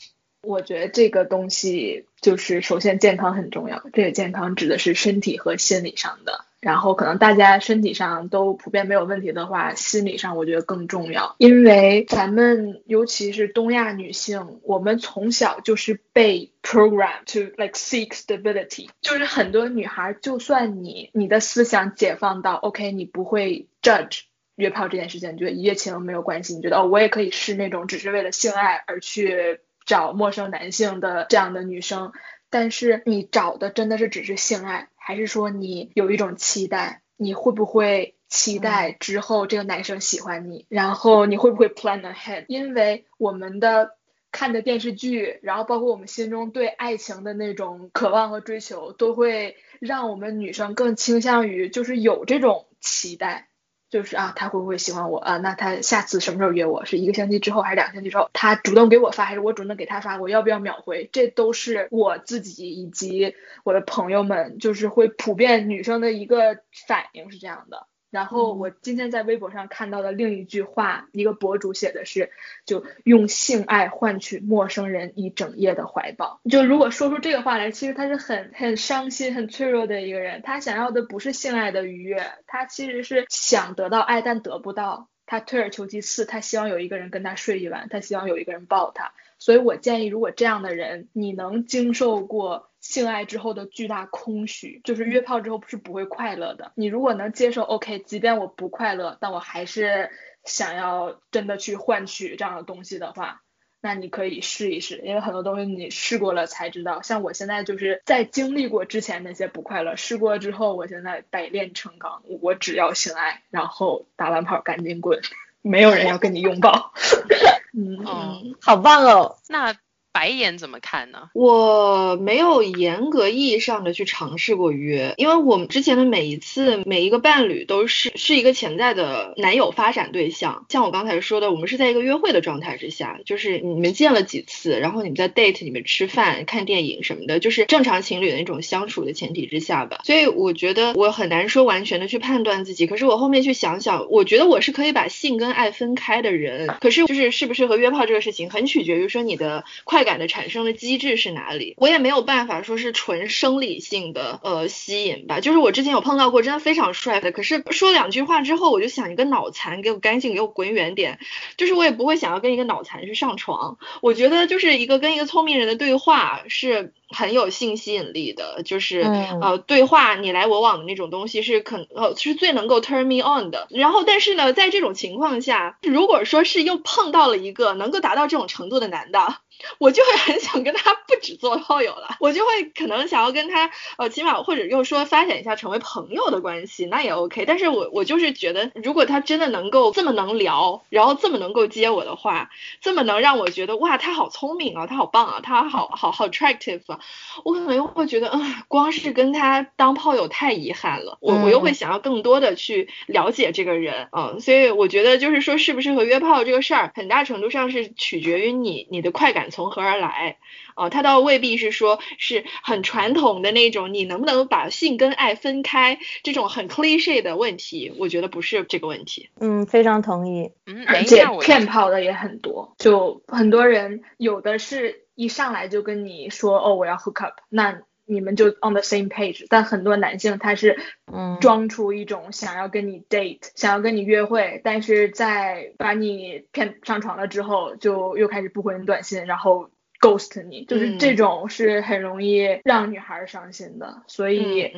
我觉得这个东西就是首先健康很重要，这个健康指的是身体和心理上的。然后可能大家身体上都普遍没有问题的话，心理上我觉得更重要，因为咱们尤其是东亚女性，我们从小就是被 program to like seek stability，就是很多女孩，就算你你的思想解放到 OK，你不会 judge 约炮这件事情，你觉得一夜情没有关系，你觉得哦我也可以是那种只是为了性爱而去找陌生男性的这样的女生，但是你找的真的是只是性爱。还是说你有一种期待，你会不会期待之后这个男生喜欢你？然后你会不会 plan ahead？因为我们的看的电视剧，然后包括我们心中对爱情的那种渴望和追求，都会让我们女生更倾向于就是有这种期待。就是啊，他会不会喜欢我啊？那他下次什么时候约我？是一个星期之后还是两个星期之后？他主动给我发还是我主动给他发？我要不要秒回？这都是我自己以及我的朋友们，就是会普遍女生的一个反应是这样的。然后我今天在微博上看到的另一句话，一个博主写的是，就用性爱换取陌生人一整夜的怀抱。就如果说出这个话来，其实他是很很伤心、很脆弱的一个人。他想要的不是性爱的愉悦，他其实是想得到爱但得不到。他退而求其次，他希望有一个人跟他睡一晚，他希望有一个人抱他。所以我建议，如果这样的人，你能经受过。性爱之后的巨大空虚，就是约炮之后是不会快乐的。你如果能接受，OK，即便我不快乐，但我还是想要真的去换取这样的东西的话，那你可以试一试，因为很多东西你试过了才知道。像我现在就是在经历过之前那些不快乐，试过之后，我现在百炼成钢，我只要性爱，然后打完炮赶紧滚，没有人要跟你拥抱。<laughs> 嗯，好棒哦，那。白眼怎么看呢？我没有严格意义上的去尝试过约，因为我们之前的每一次每一个伴侣都是是一个潜在的男友发展对象。像我刚才说的，我们是在一个约会的状态之下，就是你们见了几次，然后你们在 date 里面吃饭、看电影什么的，就是正常情侣的那种相处的前提之下吧。所以我觉得我很难说完全的去判断自己。可是我后面去想想，我觉得我是可以把性跟爱分开的人。可是就是适不适合约炮这个事情，很取决于说你的快。感的产生的机制是哪里？我也没有办法说是纯生理性的呃吸引吧。就是我之前有碰到过真的非常帅的，可是说两句话之后，我就想一个脑残，给我干净，给我滚远点。就是我也不会想要跟一个脑残去上床。我觉得就是一个跟一个聪明人的对话是。很有性吸引力的，就是呃对话你来我往的那种东西是可呃是最能够 turn me on 的。然后但是呢，在这种情况下，如果说是又碰到了一个能够达到这种程度的男的。我就会很想跟他不止做炮友了，我就会可能想要跟他呃，起码或者又说发展一下成为朋友的关系，那也 OK。但是我我就是觉得，如果他真的能够这么能聊，然后这么能够接我的话，这么能让我觉得哇，他好聪明啊，他好棒啊，他好好好 attractive 啊，我可能又会觉得，嗯，光是跟他当炮友太遗憾了。我我又会想要更多的去了解这个人，嗯，所以我觉得就是说适不适合约炮这个事儿，很大程度上是取决于你你的快感。从何而来？哦，他倒未必是说是很传统的那种，你能不能把性跟爱分开这种很 cliche 的问题，我觉得不是这个问题。嗯，非常同意。嗯，而且骗炮的也很多，就很多人有的是一上来就跟你说，哦，我要 hook up，那你们就 on the same page。但很多男性他是嗯装出一种想要跟你 date，想要跟你约会，但是在把你骗上床了之后，就又开始不回你短信，然后。ghost 你就是这种是很容易让女孩伤心的，所以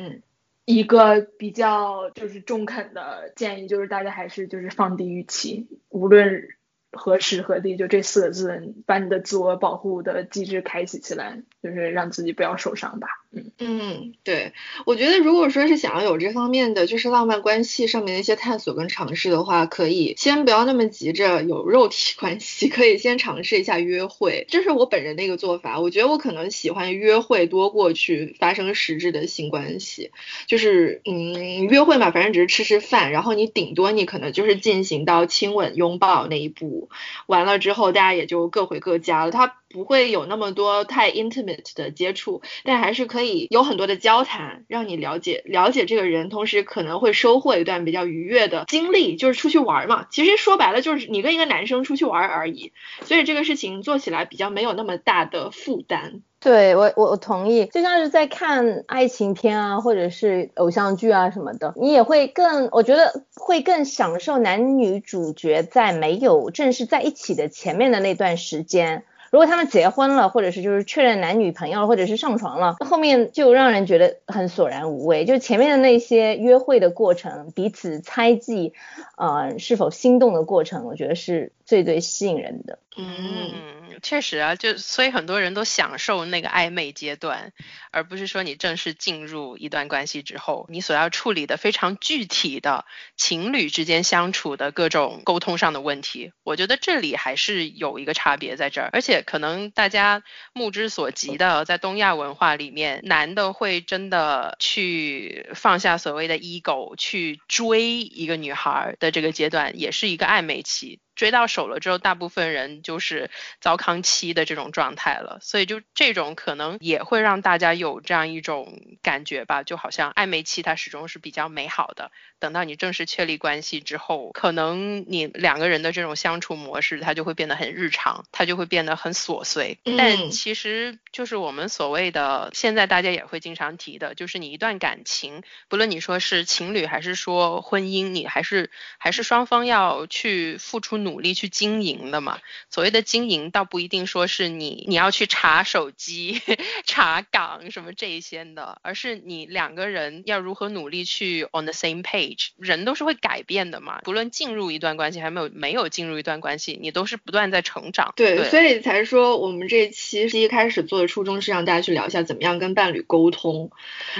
一个比较就是中肯的建议就是大家还是就是放低预期，无论何时何地，就这四个字，把你的自我保护的机制开启起来，就是让自己不要受伤吧。嗯嗯，对，我觉得如果说是想要有这方面的，就是浪漫关系上面的一些探索跟尝试的话，可以先不要那么急着有肉体 <laughs> 关系，可以先尝试一下约会，这是我本人的一个做法。我觉得我可能喜欢约会多过去发生实质的性关系，就是嗯，约会嘛，反正只是吃吃饭，然后你顶多你可能就是进行到亲吻拥抱那一步，完了之后大家也就各回各家了。他。不会有那么多太 intimate 的接触，但还是可以有很多的交谈，让你了解了解这个人，同时可能会收获一段比较愉悦的经历，就是出去玩嘛。其实说白了就是你跟一个男生出去玩而已，所以这个事情做起来比较没有那么大的负担。对我我我同意，就像是在看爱情片啊，或者是偶像剧啊什么的，你也会更，我觉得会更享受男女主角在没有正式在一起的前面的那段时间。如果他们结婚了，或者是就是确认男女朋友，或者是上床了，后面就让人觉得很索然无味。就前面的那些约会的过程，彼此猜忌，呃，是否心动的过程，我觉得是最最吸引人的。嗯，确实啊，就所以很多人都享受那个暧昧阶段，而不是说你正式进入一段关系之后，你所要处理的非常具体的情侣之间相处的各种沟通上的问题。我觉得这里还是有一个差别在这儿，而且可能大家目之所及的，在东亚文化里面，男的会真的去放下所谓的 ego 去追一个女孩的这个阶段，也是一个暧昧期。追到手了之后，大部分人就是糟糠期的这种状态了，所以就这种可能也会让大家有这样一种感觉吧，就好像暧昧期它始终是比较美好的，等到你正式确立关系之后，可能你两个人的这种相处模式它就会变得很日常，它就会变得很琐碎。但其实就是我们所谓的现在大家也会经常提的，就是你一段感情，不论你说是情侣还是说婚姻，你还是还是双方要去付出努。努力去经营的嘛，所谓的经营倒不一定说是你你要去查手机、<laughs> 查岗什么这一些的，而是你两个人要如何努力去 on the same page。人都是会改变的嘛，不论进入一段关系还没有没有进入一段关系，你都是不断在成长。对，所以才说我们这期是一开始做的初衷是让大家去聊一下怎么样跟伴侣沟通，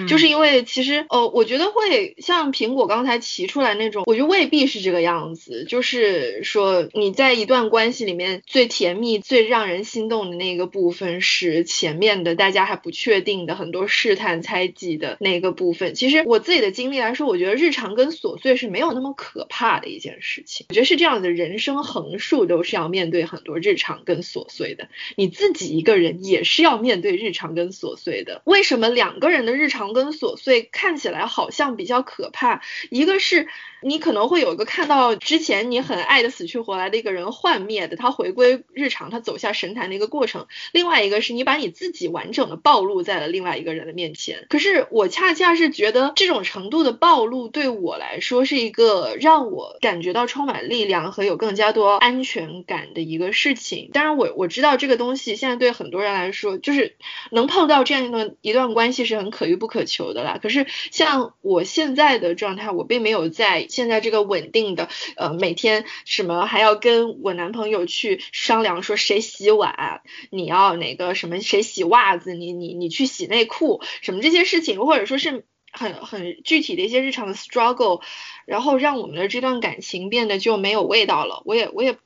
就是因为其实呃，我觉得会像苹果刚才提出来那种，我觉得未必是这个样子，就是说。你在一段关系里面最甜蜜、最让人心动的那个部分是前面的大家还不确定的很多试探、猜忌的那个部分。其实我自己的经历来说，我觉得日常跟琐碎是没有那么可怕的一件事情。我觉得是这样的，人生横竖都是要面对很多日常跟琐碎的。你自己一个人也是要面对日常跟琐碎的。为什么两个人的日常跟琐碎看起来好像比较可怕？一个是你可能会有一个看到之前你很爱的死去。活来的一个人幻灭的，他回归日常，他走下神坛的一个过程。另外一个是你把你自己完整的暴露在了另外一个人的面前。可是我恰恰是觉得这种程度的暴露对我来说是一个让我感觉到充满力量和有更加多安全感的一个事情。当然，我我知道这个东西现在对很多人来说，就是能碰到这样一段一段关系是很可遇不可求的啦。可是像我现在的状态，我并没有在现在这个稳定的呃每天什么还还要跟我男朋友去商量说谁洗碗，你要哪个什么谁洗袜子，你你你去洗内裤什么这些事情，或者说是很很具体的一些日常的 struggle，然后让我们的这段感情变得就没有味道了。我也我也。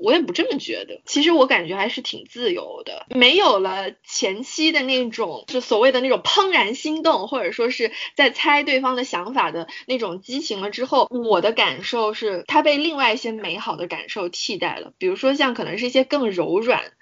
我也不这么觉得，其实我感觉还是挺自由的，没有了前期的那种，就所谓的那种怦然心动，或者说是在猜对方的想法的那种激情了之后，我的感受是，它被另外一些美好的感受替代了，比如说像可能是一些更柔软、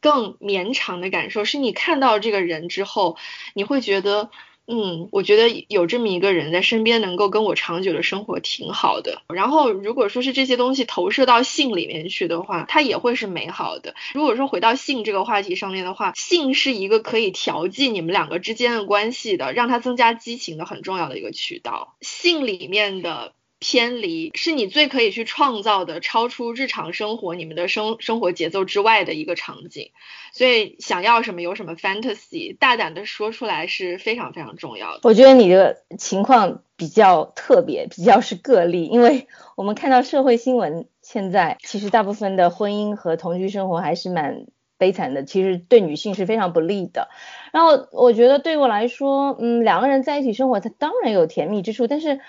更绵长的感受，是你看到这个人之后，你会觉得。嗯，我觉得有这么一个人在身边，能够跟我长久的生活挺好的。然后，如果说是这些东西投射到性里面去的话，它也会是美好的。如果说回到性这个话题上面的话，性是一个可以调剂你们两个之间的关系的，让它增加激情的很重要的一个渠道。性里面的。偏离是你最可以去创造的，超出日常生活你们的生生活节奏之外的一个场景，所以想要什么有什么 fantasy，大胆的说出来是非常非常重要的。我觉得你的情况比较特别，比较是个例，因为 <laughs> 我们看到社会新闻，现在其实大部分的婚姻和同居生活还是蛮悲惨的，其实对女性是非常不利的。然后我觉得对我来说，嗯，两个人在一起生活，它当然有甜蜜之处，但是。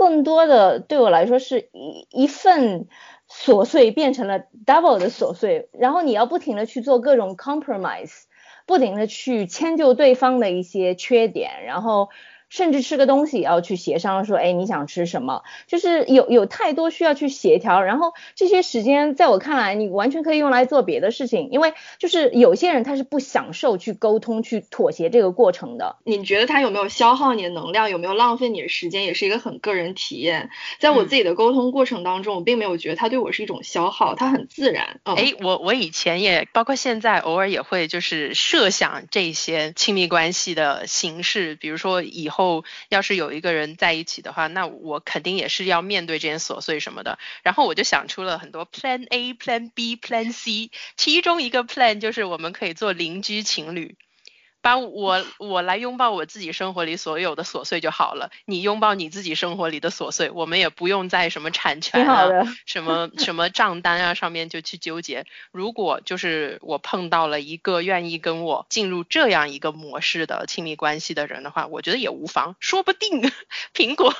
更多的对我来说是一一份琐碎变成了 double 的琐碎，然后你要不停的去做各种 compromise，不停的去迁就对方的一些缺点，然后。甚至吃个东西也要去协商，说，哎，你想吃什么？就是有有太多需要去协调，然后这些时间在我看来，你完全可以用来做别的事情，因为就是有些人他是不享受去沟通、去妥协这个过程的。你觉得他有没有消耗你的能量，有没有浪费你的时间，也是一个很个人体验。在我自己的沟通过程当中，我并没有觉得他对我是一种消耗，他很自然。哎，我我以前也包括现在偶尔也会就是设想这些亲密关系的形式，比如说以后。后要是有一个人在一起的话，那我肯定也是要面对这些琐碎什么的。然后我就想出了很多 Plan A、Plan B、Plan C，其中一个 Plan 就是我们可以做邻居情侣。把我我来拥抱我自己生活里所有的琐碎就好了，你拥抱你自己生活里的琐碎，我们也不用在什么产权啊、什么什么账单啊上面就去纠结。如果就是我碰到了一个愿意跟我进入这样一个模式的亲密关系的人的话，我觉得也无妨，说不定 <laughs> 苹果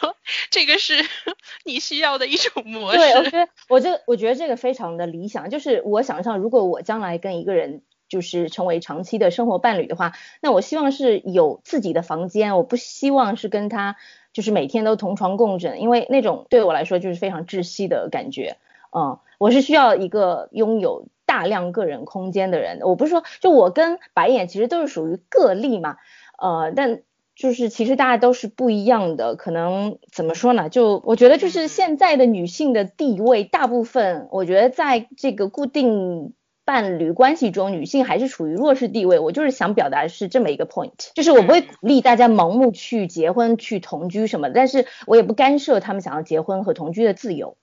这个是 <laughs> 你需要的一种模式。对，我觉得我这我觉得这个非常的理想，就是我想象如果我将来跟一个人。就是成为长期的生活伴侣的话，那我希望是有自己的房间，我不希望是跟他就是每天都同床共枕，因为那种对我来说就是非常窒息的感觉。嗯，我是需要一个拥有大量个人空间的人。我不是说就我跟白眼其实都是属于个例嘛，呃，但就是其实大家都是不一样的。可能怎么说呢？就我觉得就是现在的女性的地位，大部分我觉得在这个固定。伴侣关系中，女性还是处于弱势地位。我就是想表达的是这么一个 point，就是我不会鼓励大家盲目去结婚、去同居什么，但是我也不干涉他们想要结婚和同居的自由。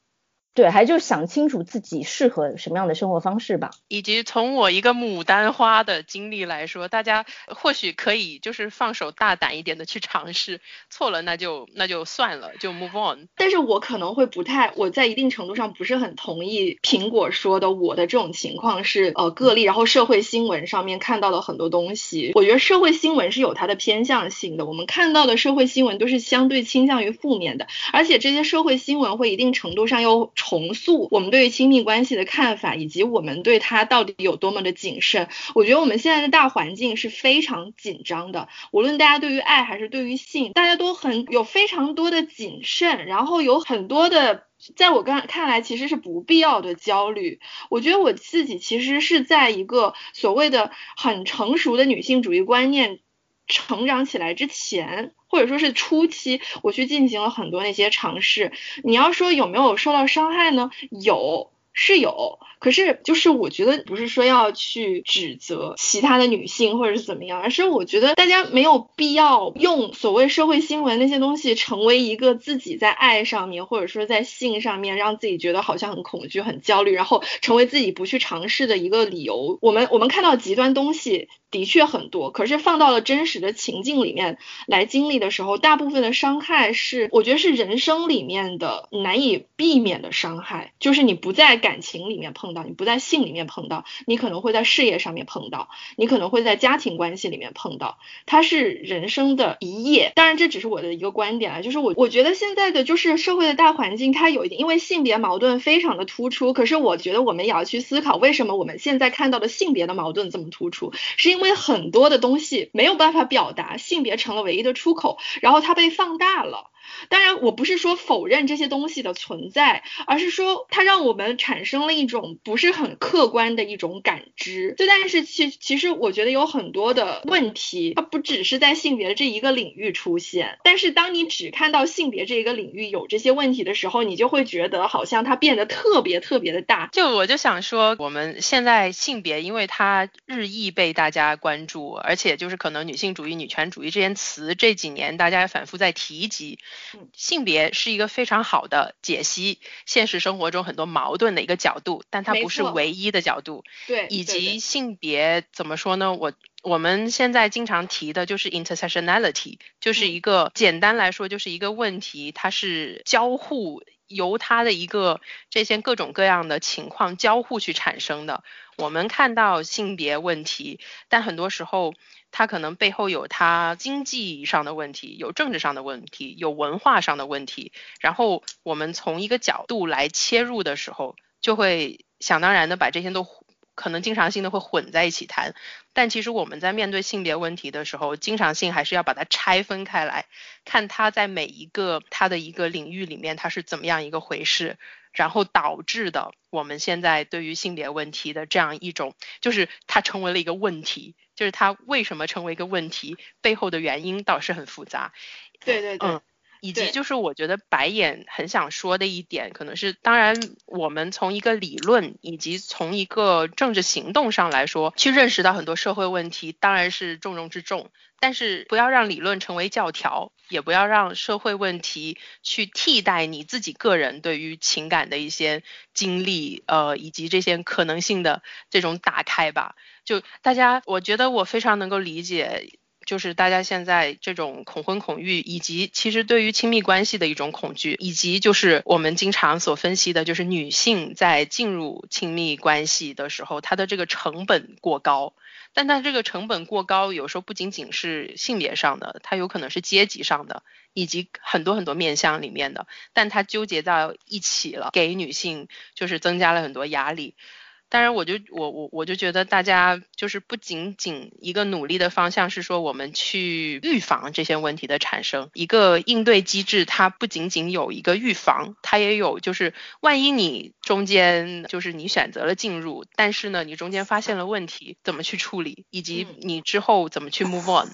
对，还就是想清楚自己适合什么样的生活方式吧。以及从我一个牡丹花的经历来说，大家或许可以就是放手大胆一点的去尝试，错了那就那就算了，就 move on。但是我可能会不太，我在一定程度上不是很同意苹果说的，我的这种情况是呃个例，然后社会新闻上面看到了很多东西。我觉得社会新闻是有它的偏向性的，我们看到的社会新闻都是相对倾向于负面的，而且这些社会新闻会一定程度上又。重塑我们对于亲密关系的看法，以及我们对它到底有多么的谨慎。我觉得我们现在的大环境是非常紧张的，无论大家对于爱还是对于性，大家都很有非常多的谨慎，然后有很多的，在我刚看来其实是不必要的焦虑。我觉得我自己其实是在一个所谓的很成熟的女性主义观念成长起来之前。或者说是初期，我去进行了很多那些尝试。你要说有没有受到伤害呢？有，是有，可是就是我觉得不是说要去指责其他的女性或者是怎么样，而是我觉得大家没有必要用所谓社会新闻那些东西成为一个自己在爱上面或者说在性上面让自己觉得好像很恐惧、很焦虑，然后成为自己不去尝试的一个理由。我们我们看到极端东西的确很多，可是放到了真实的情境里面来经历的时候，大部分的伤害是我觉得是人生里面的难以避免的伤害，就是你不在感情里面碰到，你不在性里面碰到，你可能会在事业上面碰到，你可能会在家庭关系里面碰到，它是人生的一页。当然这只是我的一个观点啊，就是我我觉得现在的就是社会的大环境，它有一点因为性别矛盾非常的突出，可是我觉得我们也要去思考，为什么我们现在看到的性别的矛盾这么突出，是因为很多的东西没有办法表达，性别成了唯一的出口，然后它被放大了。当然，我不是说否认这些东西的存在，而是说它让我们产生了一种不是很客观的一种感知。就但是其其实我觉得有很多的问题，它不只是在性别这一个领域出现。但是当你只看到性别这一个领域有这些问题的时候，你就会觉得好像它变得特别特别的大。就我就想说，我们现在性别，因为它日益被大家关注，而且就是可能女性主义、女权主义这些词这几年大家反复在提及。性别是一个非常好的解析现实生活中很多矛盾的一个角度，但它不是唯一的角度。对，以及性别怎么说呢？我我们现在经常提的就是 intersectionality，就是一个简单来说就是一个问题，它是交互由它的一个这些各种各样的情况交互去产生的。我们看到性别问题，但很多时候。它可能背后有它经济上的问题，有政治上的问题，有文化上的问题。然后我们从一个角度来切入的时候，就会想当然的把这些都可能经常性的会混在一起谈。但其实我们在面对性别问题的时候，经常性还是要把它拆分开来，看它在每一个它的一个领域里面它是怎么样一个回事，然后导致的我们现在对于性别问题的这样一种，就是它成为了一个问题。就是它为什么成为一个问题，背后的原因倒是很复杂。对对对，嗯，以及就是我觉得白眼很想说的一点，可能是当然我们从一个理论以及从一个政治行动上来说，去认识到很多社会问题，当然是重中之重。但是不要让理论成为教条，也不要让社会问题去替代你自己个人对于情感的一些经历，呃，以及这些可能性的这种打开吧。就大家，我觉得我非常能够理解，就是大家现在这种恐婚恐育，以及其实对于亲密关系的一种恐惧，以及就是我们经常所分析的，就是女性在进入亲密关系的时候，她的这个成本过高。但它这个成本过高，有时候不仅仅是性别上的，它有可能是阶级上的，以及很多很多面向里面的，但它纠结到一起了，给女性就是增加了很多压力。当然，我就我我我就觉得大家就是不仅仅一个努力的方向是说我们去预防这些问题的产生，一个应对机制，它不仅仅有一个预防，它也有就是万一你中间就是你选择了进入，但是呢你中间发现了问题，怎么去处理，以及你之后怎么去 move on。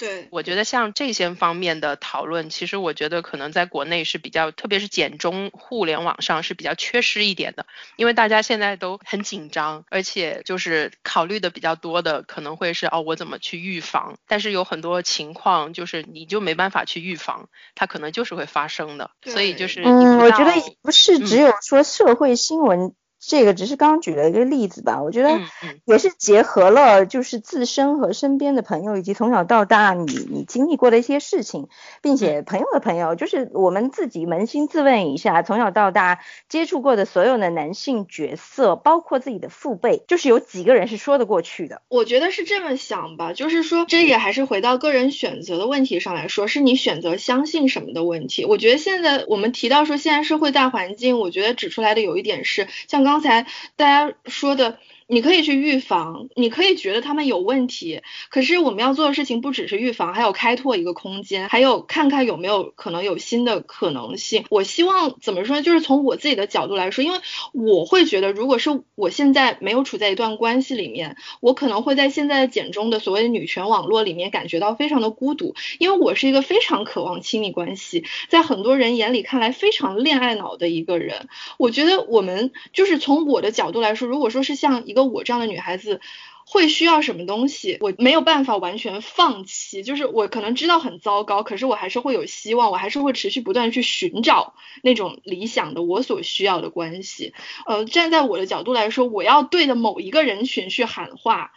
对，我觉得像这些方面的讨论，其实我觉得可能在国内是比较，特别是简中互联网上是比较缺失一点的，因为大家现在都很紧张，而且就是考虑的比较多的可能会是哦，我怎么去预防？但是有很多情况就是你就没办法去预防，它可能就是会发生的，所以就是嗯，我觉得不是只有说社会新闻。这个只是刚刚举了一个例子吧，我觉得也是结合了就是自身和身边的朋友，以及从小到大你你经历过的一些事情，并且朋友的朋友，就是我们自己扪心自问一下，从小到大接触过的所有的男性角色，包括自己的父辈，就是有几个人是说得过去的？我觉得是这么想吧，就是说这也还是回到个人选择的问题上来说，是你选择相信什么的问题。我觉得现在我们提到说现在社会大环境，我觉得指出来的有一点是像刚。刚才大家说的，你可以去预防，你可以觉得他们有问题，可是我们要做的事情不只是预防，还有开拓一个空间，还有看看有没有可能有新的可能性。我希望怎么说呢？就是从我自己的角度来说，因为我会觉得，如果是我现在没有处在一段关系里面，我可能会在现在简中的所谓的女权网络里面感觉到非常的孤独，因为我是一个非常渴望亲密关系，在很多人眼里看来非常恋爱脑的一个人。我觉得我们就是从我的角度来说，如果说是像一个我这样的女孩子。会需要什么东西？我没有办法完全放弃，就是我可能知道很糟糕，可是我还是会有希望，我还是会持续不断去寻找那种理想的我所需要的关系。呃，站在我的角度来说，我要对着某一个人群去喊话，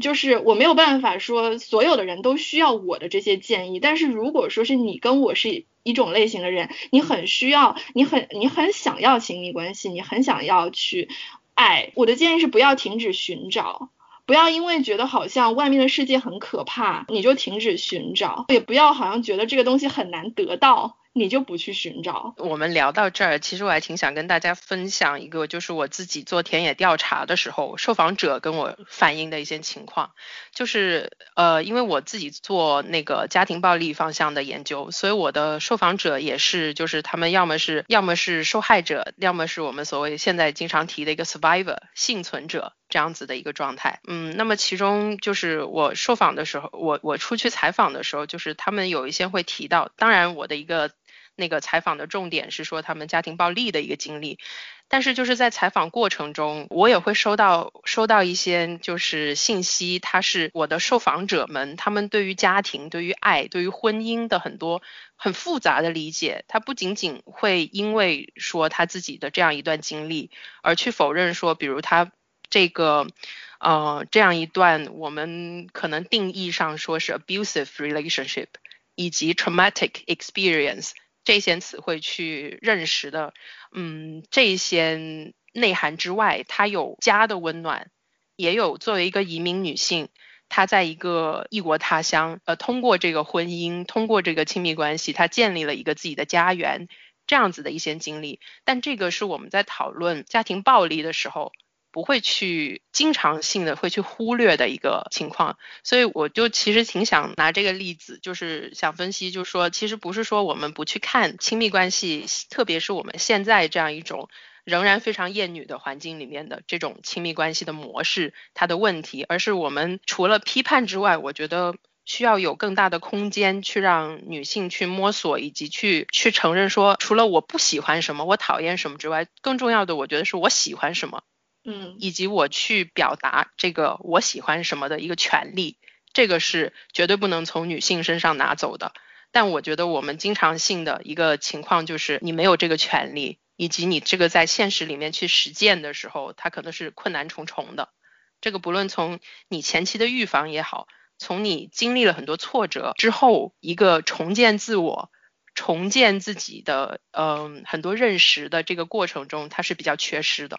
就是我没有办法说所有的人都需要我的这些建议。但是如果说是你跟我是一种类型的人，你很需要，你很你很想要亲密关系，你很想要去爱，我的建议是不要停止寻找。不要因为觉得好像外面的世界很可怕，你就停止寻找；也不要好像觉得这个东西很难得到。你就不去寻找。我们聊到这儿，其实我还挺想跟大家分享一个，就是我自己做田野调查的时候，受访者跟我反映的一些情况。就是呃，因为我自己做那个家庭暴力方向的研究，所以我的受访者也是，就是他们要么是要么是受害者，要么是我们所谓现在经常提的一个 survivor 幸存者这样子的一个状态。嗯，那么其中就是我受访的时候，我我出去采访的时候，就是他们有一些会提到，当然我的一个。那个采访的重点是说他们家庭暴力的一个经历，但是就是在采访过程中，我也会收到收到一些就是信息，他是我的受访者们，他们对于家庭、对于爱、对于婚姻的很多很复杂的理解，他不仅仅会因为说他自己的这样一段经历而去否认说，比如他这个呃这样一段我们可能定义上说是 abusive relationship 以及 traumatic experience。这些词汇去认识的，嗯，这些内涵之外，它有家的温暖，也有作为一个移民女性，她在一个异国他乡，呃，通过这个婚姻，通过这个亲密关系，她建立了一个自己的家园，这样子的一些经历。但这个是我们在讨论家庭暴力的时候。不会去经常性的会去忽略的一个情况，所以我就其实挺想拿这个例子，就是想分析，就是说，其实不是说我们不去看亲密关系，特别是我们现在这样一种仍然非常厌女的环境里面的这种亲密关系的模式，它的问题，而是我们除了批判之外，我觉得需要有更大的空间去让女性去摸索，以及去去承认说，除了我不喜欢什么，我讨厌什么之外，更重要的，我觉得是我喜欢什么。嗯，以及我去表达这个我喜欢什么的一个权利，这个是绝对不能从女性身上拿走的。但我觉得我们经常性的一个情况就是你没有这个权利，以及你这个在现实里面去实践的时候，它可能是困难重重的。这个不论从你前期的预防也好，从你经历了很多挫折之后，一个重建自我、重建自己的嗯很多认识的这个过程中，它是比较缺失的。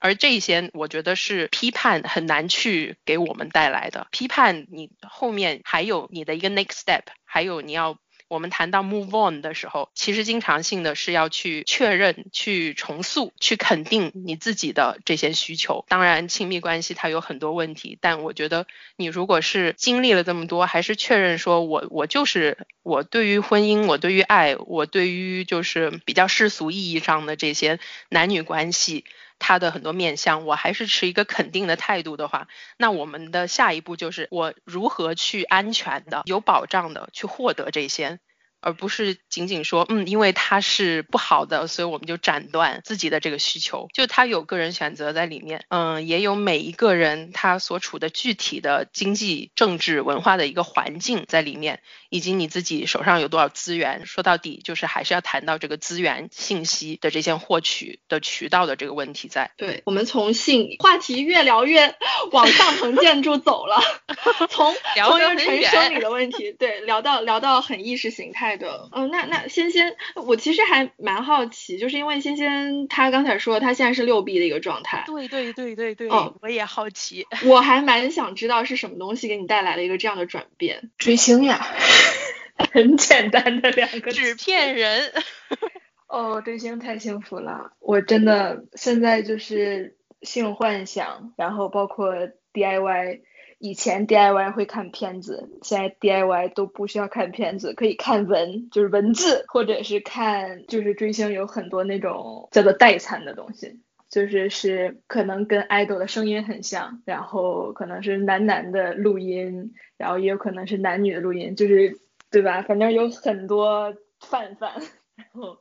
而这些，我觉得是批判很难去给我们带来的。批判你后面还有你的一个 next step，还有你要。我们谈到 move on 的时候，其实经常性的是要去确认、去重塑、去肯定你自己的这些需求。当然，亲密关系它有很多问题，但我觉得你如果是经历了这么多，还是确认说我我就是我对于婚姻、我对于爱、我对于就是比较世俗意义上的这些男女关系。他的很多面相，我还是持一个肯定的态度的话，那我们的下一步就是我如何去安全的、有保障的去获得这些。而不是仅仅说，嗯，因为它是不好的，所以我们就斩断自己的这个需求。就他有个人选择在里面，嗯，也有每一个人他所处的具体的经济、政治、文化的一个环境在里面，以及你自己手上有多少资源。说到底，就是还是要谈到这个资源、信息的这些获取的渠道的这个问题在。对，我们从性话题越聊越往上层建筑走了，<laughs> 从从一生理的问题，对，聊到聊到很意识形态。的，嗯，那那仙仙，我其实还蛮好奇，就是因为仙仙她刚才说她现在是六 B 的一个状态，对对对对对，嗯，我也好奇，我还蛮想知道是什么东西给你带来了一个这样的转变，追星呀，<laughs> 很简单的两个纸片人，<laughs> 哦，追星太幸福了，我真的现在就是性幻想，然后包括 DIY。以前 DIY 会看片子，现在 DIY 都不需要看片子，可以看文，就是文字，或者是看，就是追星有很多那种叫做代餐的东西，就是是可能跟 idol 的声音很像，然后可能是男男的录音，然后也有可能是男女的录音，就是对吧？反正有很多范范，然后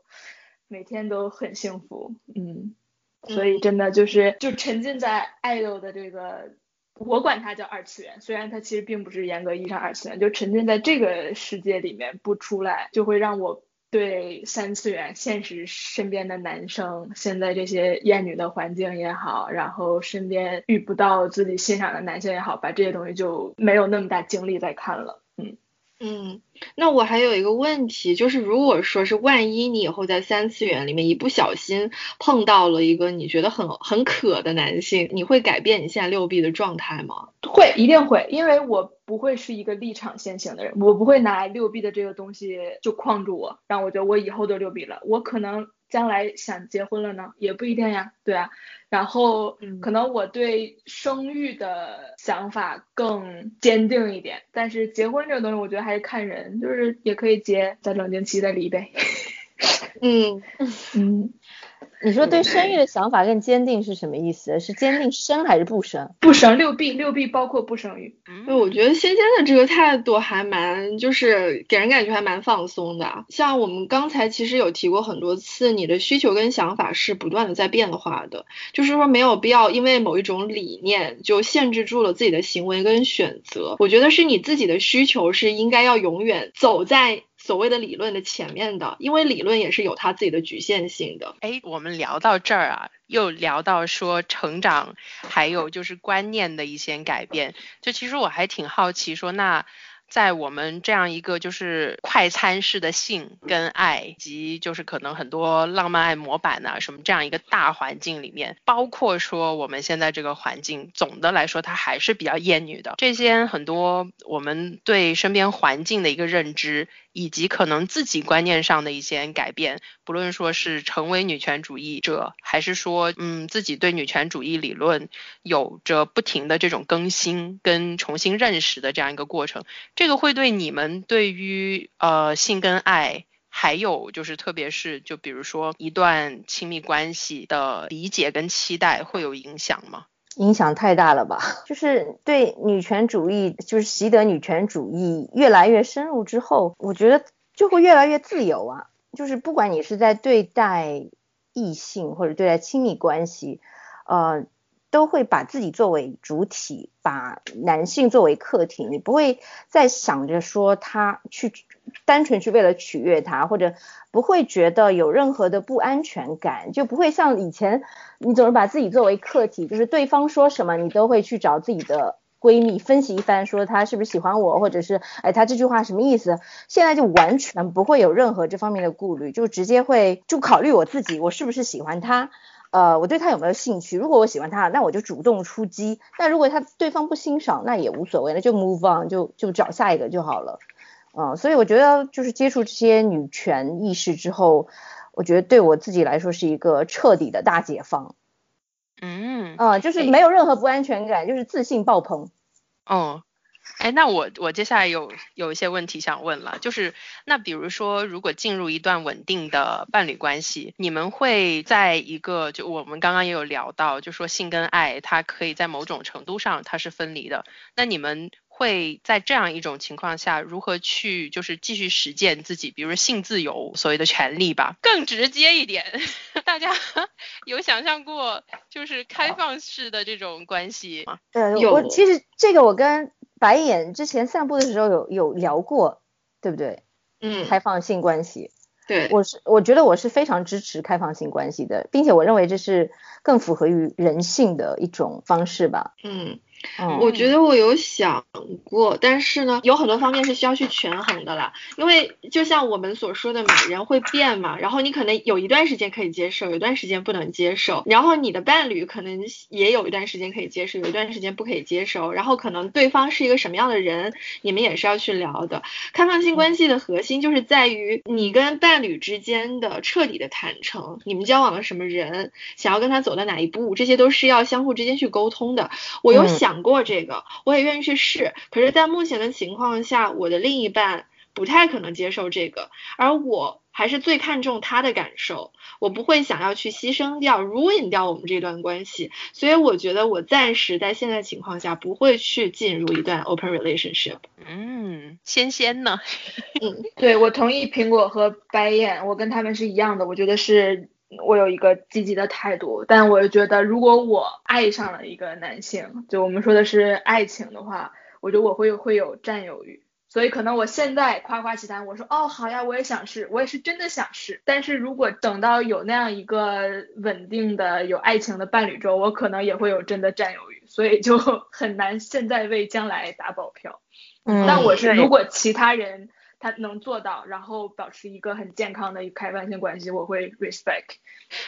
每天都很幸福，嗯，所以真的就是就沉浸在 idol 的这个。我管它叫二次元，虽然它其实并不是严格意义上二次元，就沉浸在这个世界里面不出来，就会让我对三次元现实身边的男生，现在这些厌女的环境也好，然后身边遇不到自己欣赏的男性也好，把这些东西就没有那么大精力再看了，嗯。嗯，那我还有一个问题，就是如果说是万一你以后在三次元里面一不小心碰到了一个你觉得很很渴的男性，你会改变你现在六 B 的状态吗？会，一定会，因为我不会是一个立场先行的人，我不会拿六 B 的这个东西就框住我，让我觉得我以后都六 B 了，我可能。将来想结婚了呢，也不一定呀，对啊。然后可能我对生育的想法更坚定一点，但是结婚这个东西，我觉得还是看人，就是也可以结，在冷静期再离呗。嗯 <laughs> 嗯。你说对生育的想法更坚定是什么意思？是坚定生还是不生？不生六 B 六 B 包括不生育。对，我觉得仙仙的这个态度还蛮，就是给人感觉还蛮放松的。像我们刚才其实有提过很多次，你的需求跟想法是不断的在变化的，就是说没有必要因为某一种理念就限制住了自己的行为跟选择。我觉得是你自己的需求是应该要永远走在。所谓的理论的前面的，因为理论也是有它自己的局限性的。哎，我们聊到这儿啊，又聊到说成长，还有就是观念的一些改变。就其实我还挺好奇，说那。在我们这样一个就是快餐式的性跟爱以及就是可能很多浪漫爱模板呐什么这样一个大环境里面，包括说我们现在这个环境，总的来说它还是比较厌女的。这些很多我们对身边环境的一个认知，以及可能自己观念上的一些改变，不论说是成为女权主义者，还是说嗯自己对女权主义理论有着不停的这种更新跟重新认识的这样一个过程。这个会对你们对于呃性跟爱，还有就是特别是就比如说一段亲密关系的理解跟期待会有影响吗？影响太大了吧！<laughs> 就是对女权主义，就是习得女权主义越来越深入之后，我觉得就会越来越自由啊。就是不管你是在对待异性或者对待亲密关系，呃。都会把自己作为主体，把男性作为客体，你不会再想着说他去单纯去为了取悦他，或者不会觉得有任何的不安全感，就不会像以前你总是把自己作为客体，就是对方说什么你都会去找自己的闺蜜分析一番，说他是不是喜欢我，或者是哎他这句话什么意思？现在就完全不会有任何这方面的顾虑，就直接会就考虑我自己，我是不是喜欢他。呃，我对他有没有兴趣？如果我喜欢他，那我就主动出击。那如果他对方不欣赏，那也无所谓，那就 move on，就就找下一个就好了。嗯，所以我觉得就是接触这些女权意识之后，我觉得对我自己来说是一个彻底的大解放。嗯，啊，就是没有任何不安全感，就是自信爆棚。哦。哎，那我我接下来有有一些问题想问了，就是那比如说，如果进入一段稳定的伴侣关系，你们会在一个就我们刚刚也有聊到，就说性跟爱它可以在某种程度上它是分离的，那你们会在这样一种情况下如何去就是继续实践自己，比如说性自由所谓的权利吧？更直接一点，<laughs> 大家 <laughs> 有想象过就是开放式的这种关系吗？呃，有，其实这个我跟。白眼之前散步的时候有有聊过，对不对？嗯，开放性关系，对，我是我觉得我是非常支持开放性关系的，并且我认为这是更符合于人性的一种方式吧。嗯，嗯我觉得我有想过，但是呢，有很多方面是需要去权衡的啦。因为就像我们所说的嘛，人会变嘛，然后你可能有一段时间可以接受，有一段时间不能接受，然后你的伴侣可能也有一段时间可以接受，有一段时间不可以接受，然后可能对方是一个什么样的人，你们也是要去聊的。开放性关系的核心就是在于你跟伴侣之间的彻底的坦诚，你们交往了什么人，想要跟他走到哪一步，这些都是要相互之间去沟通的。我有嗯想过这个，我也愿意去试，可是，在目前的情况下，我的另一半不太可能接受这个，而我还是最看重他的感受，我不会想要去牺牲掉、ruin 掉我们这段关系，所以我觉得我暂时在现在情况下不会去进入一段 open relationship。嗯，仙仙呢？<laughs> 嗯对，我同意苹果和白眼，我跟他们是一样的，我觉得是我有一个积极的态度，但我觉得如果我爱上了一个男性，就我们说的是爱情的话，我觉得我会会有占有欲。所以可能我现在夸夸其谈，我说哦好呀，我也想试，我也是真的想试。但是如果等到有那样一个稳定的有爱情的伴侣之后，我可能也会有真的占有欲，所以就 <laughs> 很难现在为将来打保票。嗯但我是如果其他人他能做到，然后保持一个很健康的开放性关系，我会 respect。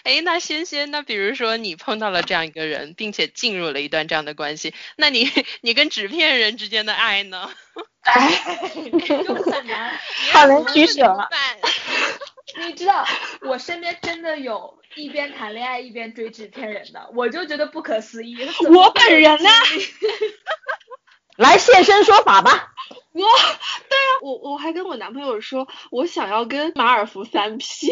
哎，那仙仙，那比如说你碰到了这样一个人，并且进入了一段这样的关系，那你 <laughs> 你跟纸片人之间的爱呢？<laughs> 哎，<laughs> 就很难。好难取舍啊。你知道，我身边真的有一边谈恋爱一边追纸片人的，我就觉得不可思议。我本人呢？来现身说法吧。我对啊，我我还跟我男朋友说，我想要跟马尔福三 P，<laughs>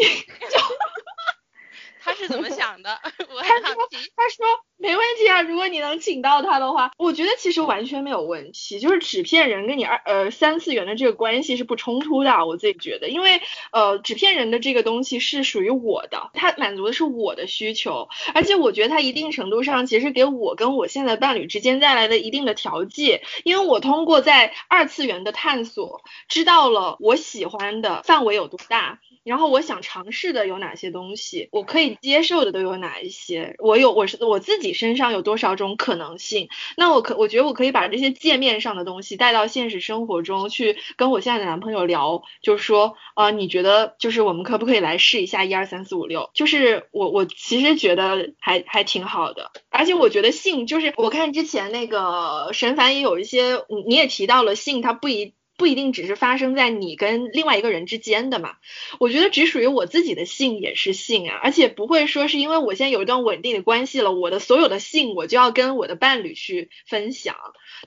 他是怎么想的？<laughs> 我他很好说奇。他说没问题啊，如果你能请到他的话，我觉得其实完全没有问题，就是纸片人跟你二呃三次元的这个关系是不冲突的，我自己觉得，因为呃纸片人的这个东西是属于我的，它满足的是我的需求，而且我觉得它一定程度上其实给我跟我现在伴侣之间带来了一定的调剂，因为我通过在二次元的探索，知道了我喜欢的范围有多大。然后我想尝试的有哪些东西，我可以接受的都有哪一些，我有我是我自己身上有多少种可能性，那我可我觉得我可以把这些界面上的东西带到现实生活中去跟我现在的男朋友聊，就是说啊、呃你觉得就是我们可不可以来试一下一二三四五六？就是我我其实觉得还还挺好的，而且我觉得性就是我看之前那个神凡也有一些，你你也提到了性，它不一。不一定只是发生在你跟另外一个人之间的嘛，我觉得只属于我自己的性也是性啊，而且不会说是因为我现在有一段稳定的关系了，我的所有的性我就要跟我的伴侣去分享，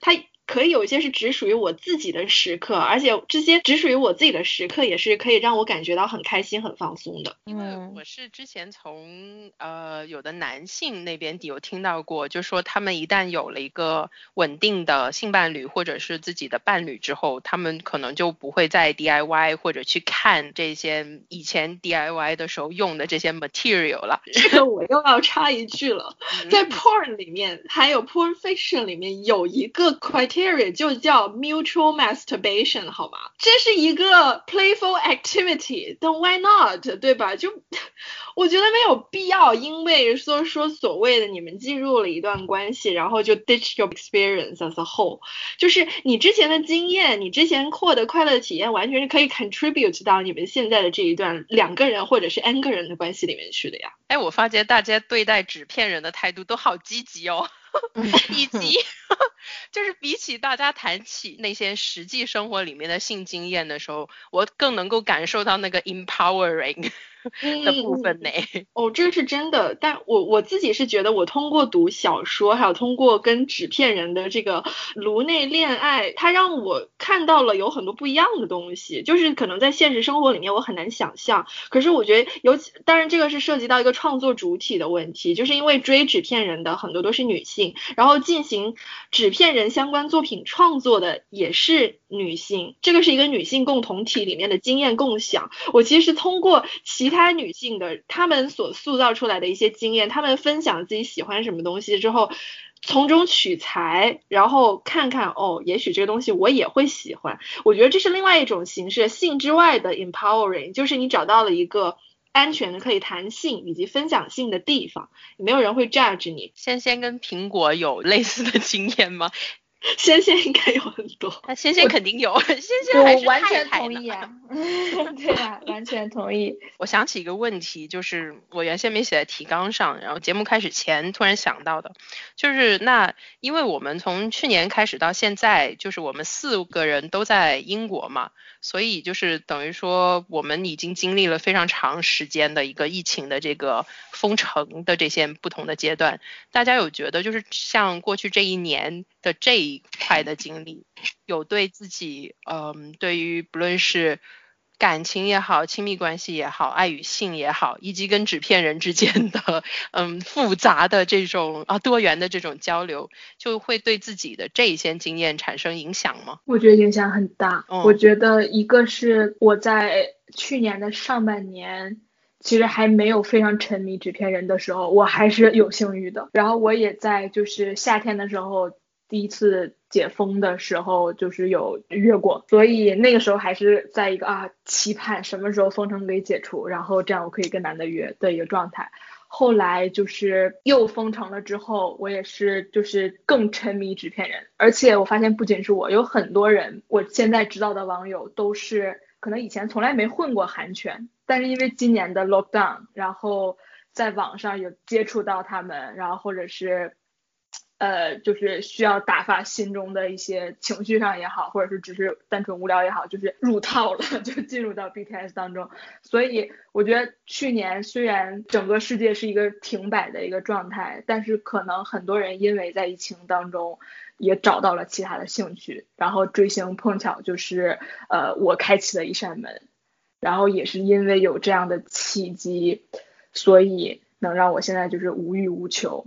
他可以有一些是只属于我自己的时刻，而且这些只属于我自己的时刻也是可以让我感觉到很开心、很放松的。因为嗯我是之前从呃有的男性那边有听到过，就说他们一旦有了一个稳定的性伴侣或者是自己的伴侣之后，他们可能就不会再 DIY 或者去看这些以前 DIY 的时候用的这些 material 了。这个我又要插一句了，嗯在 porn 里面还有 porn fiction 里面有一个 criteria 就叫 mutual masturbation，好吗？这是一个 playful activity，但 why not，对吧？就我觉得没有必要，因为说说所谓的你们进入了一段关系，然后就 ditch your experience as a whole，就是你之前的经验，你之前获得快乐的体验，完全是可以 contribute 到你们现在的这一段两个人或者是 n 个人的关系里面去的呀。哎，我发觉大家对待纸片人的态度都好积极哦，<laughs> 以及 <laughs> 就是比起大家谈起那些实际生活里面的性经验的时候，我更能够感受到那个 empowering <laughs> 的部分呢。<laughs> 哦，这个是真的，但我我自己是觉得，我通过读小说，还有通过跟纸片人的这个颅内恋爱，它让我看到了有很多不一样的东西，就是可能在现实生活里面我很难想象。可是我觉得，尤其当然这个是涉及到一个创作主体的问题，就是因为追纸片人的很多都是女性，然后进行纸片人相关作品创作的也是女性，这个是一个女性共同体里面的经验共享。我其实通过其他女性的她们所塑造出来的一些经验，她们分享自己喜欢什么东西之后，从中取材，然后看看哦，也许这个东西我也会喜欢。我觉得这是另外一种形式，性之外的 empowering，就是你找到了一个。安全的可以谈性以及分享性的地方，没有人会 judge 你。先先跟苹果有类似的经验吗？<laughs> 仙仙应该有很多，那 <laughs> 仙仙肯定有，<laughs> 仙仙还是我完全太太同意啊，对啊，完全同意。我想起一个问题，就是我原先没写在提纲上，然后节目开始前突然想到的，就是那因为我们从去年开始到现在，就是我们四个人都在英国嘛，所以就是等于说我们已经经历了非常长时间的一个疫情的这个封城的这些不同的阶段，大家有觉得就是像过去这一年的这一块的经历，有对自己，嗯，对于不论是感情也好，亲密关系也好，爱与性也好，以及跟纸片人之间的嗯复杂的这种啊多元的这种交流，就会对自己的这一些经验产生影响吗？我觉得影响很大。嗯我觉得一个是我在去年的上半年，其实还没有非常沉迷纸片人的时候，我还是有性欲的。然后我也在就是夏天的时候，第一次解封的时候，就是有约过，所以那个时候还是在一个啊期盼什么时候封城给解除，然后这样我可以跟男的约的一个状态。后来就是又封城了之后，我也是就是更沉迷纸片人，而且我发现不仅是我，有很多人，我现在知道的网友都是可能以前从来没混过韩圈，但是因为今年的 lockdown，然后在网上有接触到他们，然后或者是。呃，就是需要打发心中的一些情绪上也好，或者是只是单纯无聊也好，就是入套了，<laughs> 就进入到 BTS 当中。所以我觉得去年虽然整个世界是一个停摆的一个状态，但是可能很多人因为在疫情当中也找到了其他的兴趣，然后追星碰巧就是呃我开启了一扇门，然后也是因为有这样的契机，所以能让我现在就是无欲无求。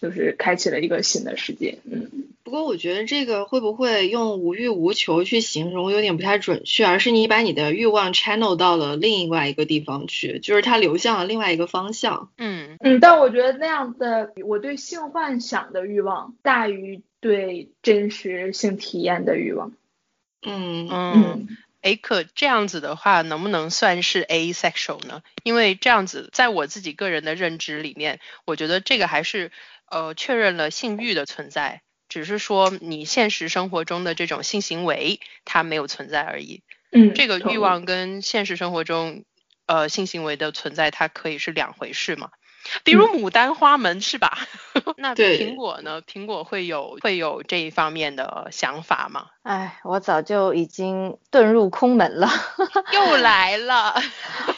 就是开启了一个新的世界，嗯。不过我觉得这个会不会用无欲无求去形容有点不太准确，而是你把你的欲望 channel 到了另外一个地方去，就是它流向了另外一个方向。嗯嗯，但我觉得那样的我对性幻想的欲望大于对真实性体验的欲望。嗯嗯。哎，可这样子的话，能不能算是 asexual 呢？因为这样子，在我自己个人的认知里面，我觉得这个还是呃确认了性欲的存在，只是说你现实生活中的这种性行为它没有存在而已。嗯，这个欲望跟现实生活中呃性行为的存在，它可以是两回事嘛？比如牡丹花门、是吧？<laughs> 那苹果呢？苹果会有会有这一方面的想法吗？哎，我早就已经遁入空门了，<laughs> 又来了。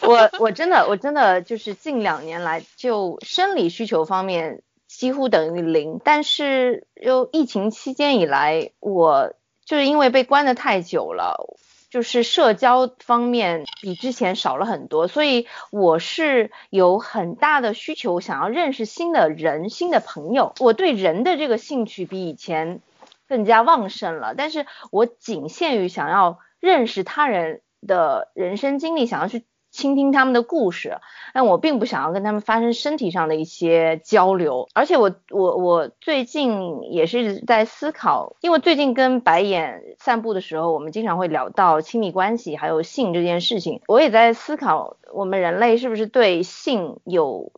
我我真的我真的就是近两年来，就生理需求方面几乎等于零。但是又疫情期间以来，我就是因为被关的太久了。就是社交方面比之前少了很多，所以我是有很大的需求，想要认识新的人、新的朋友。我对人的这个兴趣比以前更加旺盛了，但是我仅限于想要认识他人的人生经历，想要去倾听他们的故事，但我并不想要跟他们发生身体上的一些交流。而且我我我最近也是在思考，因为最近跟白眼散步的时候，我们经常会聊到亲密关系还有性这件事情。我也在思考，我们人类是不是对性有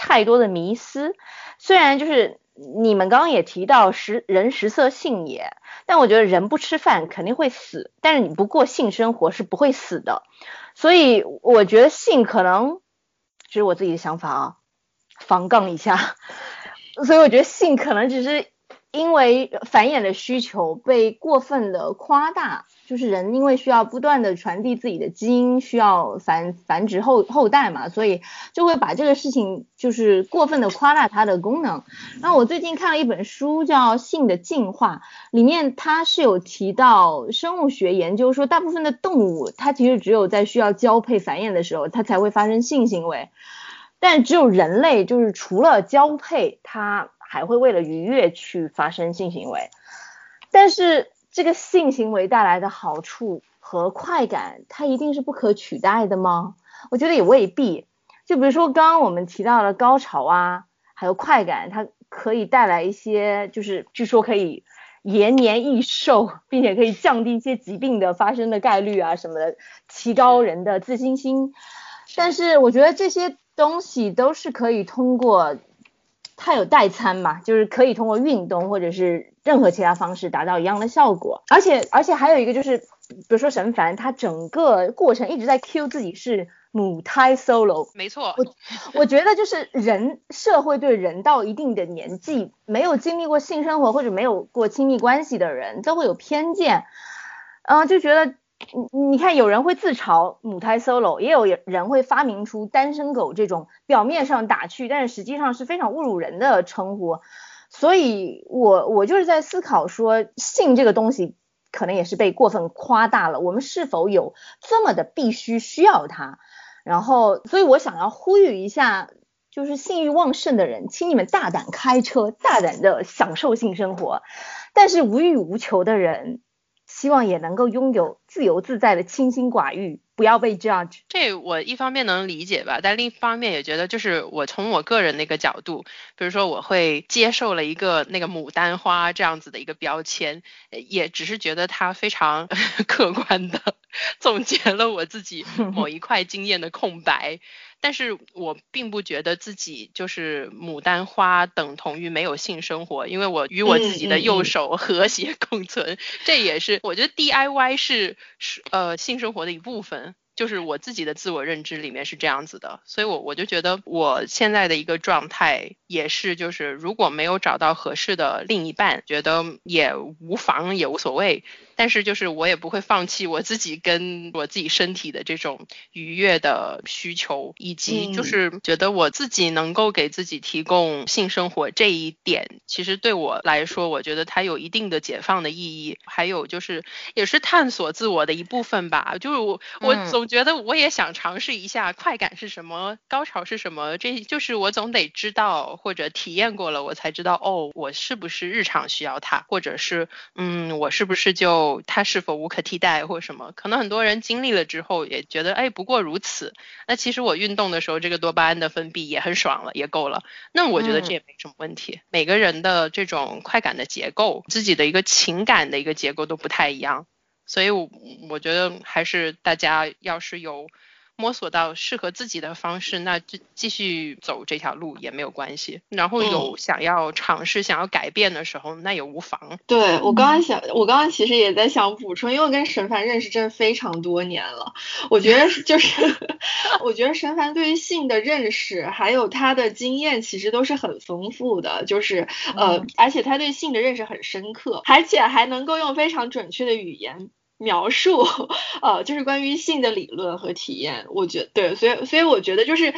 太多的迷思？虽然就是你们刚刚也提到食人食色性也，但我觉得人不吃饭肯定会死，但是你不过性生活是不会死的。所以我觉得性可能，这是我自己的想法啊，防杠一下。<laughs> 所以我觉得性可能只是因为繁衍的需求被过分的夸大，就是人因为需要不断的传递自己的基因，需要繁繁殖后后代嘛，所以就会把这个事情就是过分的夸大它的功能。然后我最近看了一本书叫《性的进化》，里面它是有提到生物学研究说，大部分的动物它其实只有在需要交配繁衍的时候，它才会发生性行为，但只有人类就是除了交配，它还会为了愉悦去发生性行为。但是这个性行为带来的好处和快感，它一定是不可取代的吗？我觉得也未必。就比如说刚刚我们提到了高潮啊，还有快感，它可以带来一些，就是据说可以延年益寿，并且可以降低一些疾病的发生的概率啊什么的，提高人的自信心。但是我觉得这些东西都是可以通过，它有代餐嘛，就是可以通过运动或者是任何其他方式达到一样的效果。而且而且还有一个就是，比如说沈凡，他整个过程一直在 Q 自己是母胎 solo，没错。我我觉得就是人社会对人到一定的年纪，没有经历过性生活或者没有过亲密关系的人都会有偏见，嗯，就觉得。你你看，有人会自嘲母胎 solo，也有人会发明出单身狗这种表面上打趣，但是实际上是非常侮辱人的称呼。所以，我我就是在思考说，性这个东西可能也是被过分夸大了。我们是否有这么的必须需要它？然后，所以我想要呼吁一下，就是性欲旺盛的人，请你们大胆开车，大胆的享受性生活。但是无欲无求的人。希望也能够拥有自由自在的清心寡欲，不要被 judge。这我一方面能理解吧，但另一方面也觉得，就是我从我个人那个角度，比如说我会接受了一个那个牡丹花这样子的一个标签，也只是觉得它非常 <laughs> 客观的总结了我自己 <laughs> 某一块经验的空白。但是我并不觉得自己就是牡丹花等同于没有性生活，因为我与我自己的右手和谐共存，这也是我觉得 DIY 是是呃性生活的一部分。就是我自己的自我认知里面是这样子的，所以我我就觉得我现在的一个状态也是，就是如果没有找到合适的另一半，觉得也无妨也无所谓，但是就是我也不会放弃我自己跟我自己身体的这种愉悦的需求，以及就是觉得我自己能够给自己提供性生活这一点，其实对我来说，我觉得它有一定的解放的意义，还有就是也是探索自我的一部分吧，就是我我总。觉得我也想尝试一下快感是什么，高潮是什么，这就是我总得知道或者体验过了，我才知道哦，我是不是日常需要它，或者是嗯，我是不是就它是否无可替代或什么？可能很多人经历了之后也觉得哎，不过如此。那其实我运动的时候，这个多巴胺的分泌也很爽了，也够了。那我觉得这也没什么问题。每个人的这种快感的结构，自己的一个情感的一个结构都不太一样。所以，我我觉得还是大家要是有。摸索到适合自己的方式，那就继续走这条路也没有关系。然后有想要尝试、想要改变的时候，那也无妨。对我刚刚想，我刚刚其实也在想补充，因为我跟沈凡认识真的非常多年了，我觉得就是，<laughs> 我觉得沈凡对于性的认识还有他的经验其实都是很丰富的，就是呃，而且他对性的认识很深刻，而且还能够用非常准确的语言。描述，呃，就是关于性的理论和体验，我觉对，所以所以我觉得就是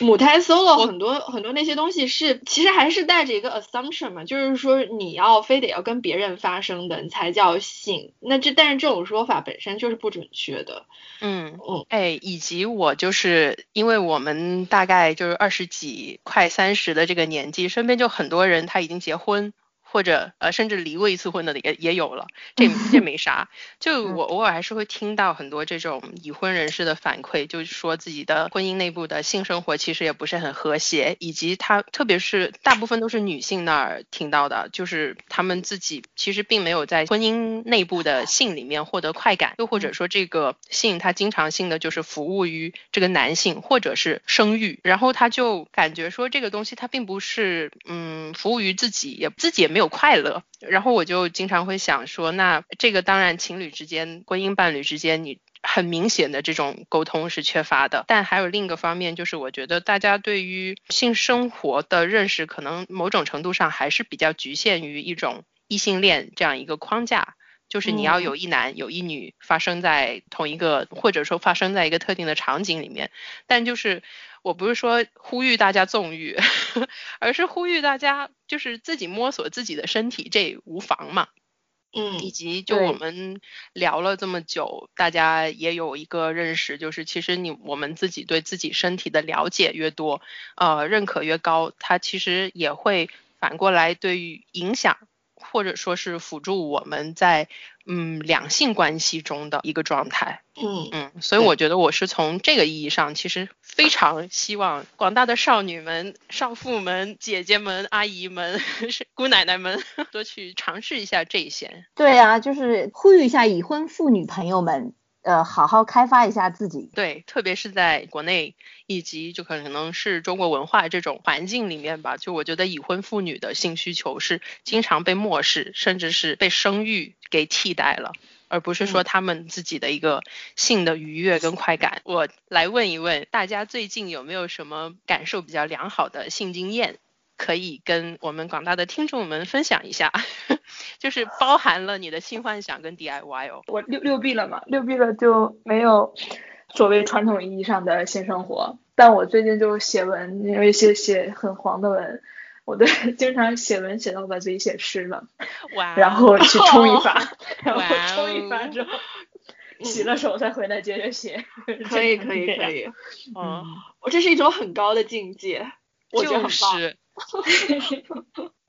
母胎 solo 很多很多那些东西是其实还是带着一个 assumption 嘛，就是说你要非得要跟别人发生的才叫性，那这但是这种说法本身就是不准确的，嗯嗯，哎，以及我就是因为我们大概就是二十几快三十的这个年纪，身边就很多人他已经结婚。或者呃，甚至离过一次婚的也也有了，这这没 <laughs> 啥。就我偶尔还是会听到很多这种已婚人士的反馈，就是说自己的婚姻内部的性生活其实也不是很和谐，以及他特别是大部分都是女性那儿听到的，就是他们自己其实并没有在婚姻内部的性里面获得快感，又或者说这个性他经常性的就是服务于这个男性或者是生育，然后他就感觉说这个东西他并不是嗯服务于自己，也自己也没有。快乐，然后我就经常会想说，那这个当然情侣之间、婚姻伴侣之间，你很明显的这种沟通是缺乏的。但还有另一个方面，就是我觉得大家对于性生活的认识，可能某种程度上还是比较局限于一种异性恋这样一个框架，就是你要有一男有一女发生在同一个，或者说发生在一个特定的场景里面。但就是我不是说呼吁大家纵欲，<laughs> 而是呼吁大家。就是自己摸索自己的身体，这无妨嘛。嗯，以及就我们聊了这么久，大家也有一个认识，就是其实你我们自己对自己身体的了解越多，呃，认可越高，它其实也会反过来对于影响。或者说是辅助我们在嗯两性关系中的一个状态，嗯嗯，所以我觉得我是从这个意义上，其实非常希望广大的少女们、少妇们、姐姐们、阿姨们、<laughs> 姑奶奶们多去尝试一下这些。对啊，就是呼吁一下已婚妇女朋友们。呃好好开发一下自己。对，特别是在国内以及就可能是中国文化这种环境里面吧，就我觉得已婚妇女的性需求是经常被漠视，甚至是被生育给替代了。而不是说他们自己的一个性的愉悦跟快感。我来问一问大家，最近有没有什么感受比较良好的性经验，可以跟我们广大的听众们分享一下？就是包含了你的性幻想跟 DIY 哦。我六六 B 了嘛，六 B 了就没有所谓传统意义上的性生活，但我最近就写文，因为写写很黄的文。我都 <laughs> 经常写文写到把自己写湿了，然后去冲一发，然后冲一发之后洗了手再回来接着写。可以可以可以，嗯，我这是一种很高的境界，我觉得很棒。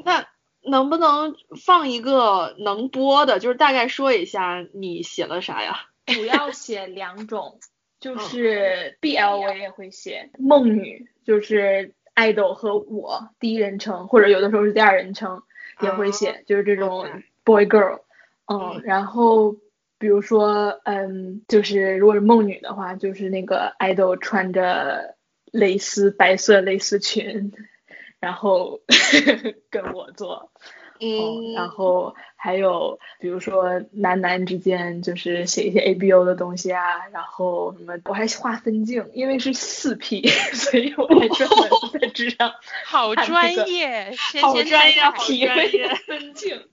那 <laughs> <laughs> 能不能放一个能播的？就是大概说一下你写了啥呀？主要写两种，就是 BL 我也会写，梦女就是。爱豆和我第一人称，或者有的时候是第二人称也会写，就是这种 boy girl，嗯，然后比如说，嗯，就是如果是梦女的话，就是那个爱豆穿着蕾丝白色蕾丝裙，然后 <laughs> 跟我做。嗯，然后还有比如说男男之间就是写一些 A B O 的东西啊，然后什么我还画分镜，因为是四 P，<laughs> 所以我还专门在纸上好专业，好专业，好体会分镜。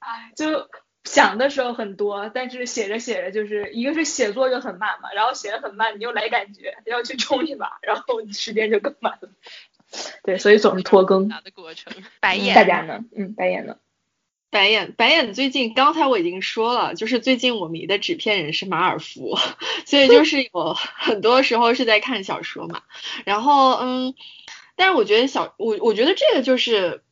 哎，就想的时候很多，但是写着写着就是一个是写作就很慢嘛，然后写的很慢，你又来感觉要去冲一把，然后时间就更慢了。对，所以总是拖更。的过程，白眼。大家呢？嗯，白眼呢？白眼，白眼。最近刚才我已经说了，就是最近我迷的纸片人是马尔福，<laughs> 所以就 <laughs> 是有很多时候是在看小说嘛。然后，嗯，但是我觉得小我我觉得这个就是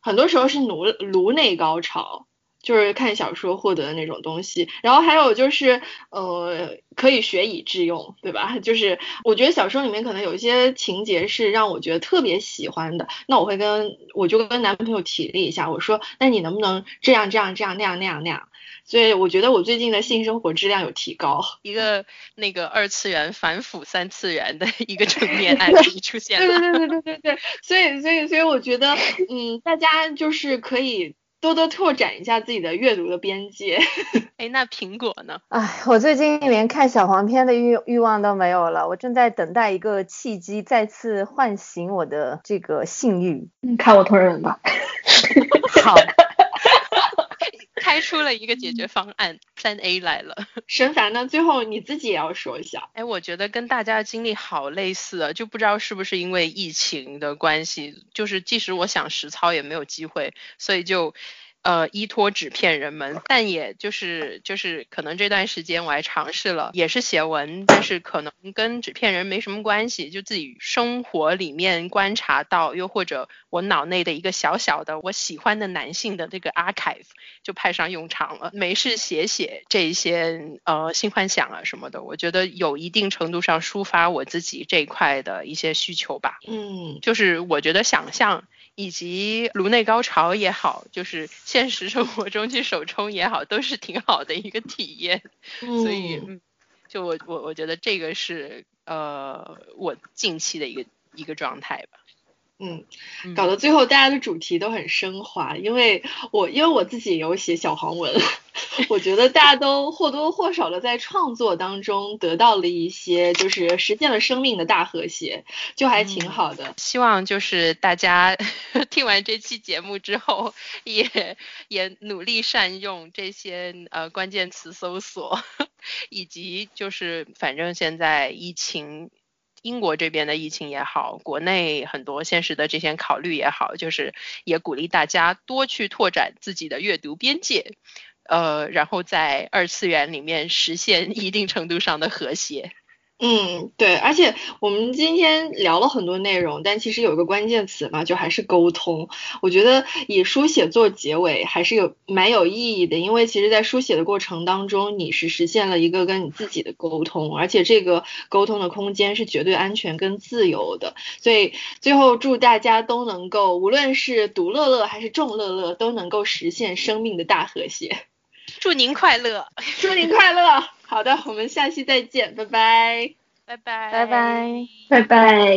很多时候是颅颅内高潮。就是看小说获得的那种东西，然后还有就是，呃，可以学以致用，对吧？<laughs> 就是我觉得小说里面可能有一些情节是让我觉得特别喜欢的，那我会跟我就跟男朋友提了一下，我说，那你能不能这样这样这样那样那样那样？所以我觉得我最近的性生活质量有提高，一个那个二次元反腐三次元的一个正面案例出 <laughs> 现了。对对对对对对，所以所以所以我觉得，嗯，大家就是可以。多多拓展一下自己的阅读的边界。<laughs> 哎，那苹果呢？哎，我最近连看小黄片的欲欲望都没有了。我正在等待一个契机，再次唤醒我的这个性欲。看我同人吧。<laughs> 好。开出了一个解决方案，Plan A 来了。<laughs> 沈凡呢？最后你自己也要说一下。哎，我觉得跟大家的经历好类似啊，就不知道是不是因为疫情的关系，就是即使我想实操也没有机会，所以就。呃，依托纸片人们，但也就是就是可能这段时间我还尝试了，也是写文，但是可能跟纸片人没什么关系，就自己生活里面观察到，又或者我脑内的一个小小的我喜欢的男性的这个 archive 就派上用场了，没事写写这一些呃性幻想啊什么的，我觉得有一定程度上抒发我自己这一块的一些需求吧。嗯，就是我觉得想象。以及颅内高潮也好，就是现实生活中去手冲也好，都是挺好的一个体验。所以，就我我我觉得这个是呃我近期的一个一个状态吧。嗯，搞到最后大家的主题都很升华，因为我因为我自己有写小黄文，<laughs> 我觉得大家都或多或少的在创作当中得到了一些，就是实现了生命的大和谐，就还挺好的。希望就是大家 <laughs> 听完这期节目之后，也也努力善用这些呃关键词搜索，<laughs> 以及就是反正现在疫情。英国这边的疫情也好，国内很多现实的这些考虑也好，就是也鼓励大家多去拓展自己的阅读边界，呃，然后在二次元里面实现一定程度上的和谐。嗯，对，而且我们今天聊了很多内容，但其实有一个关键词嘛，就还是沟通。我觉得以书写做结尾还是有蛮有意义的，因为其实，在书写的过程当中，你是实现了一个跟你自己的沟通，而且这个沟通的空间是绝对安全跟自由的。所以最后祝大家都能够，无论是独乐乐还是众乐乐，都能够实现生命的大和谐。祝您快乐，<laughs> 祝您快乐。好的，我们下期再见，拜拜，拜拜，拜拜。拜拜。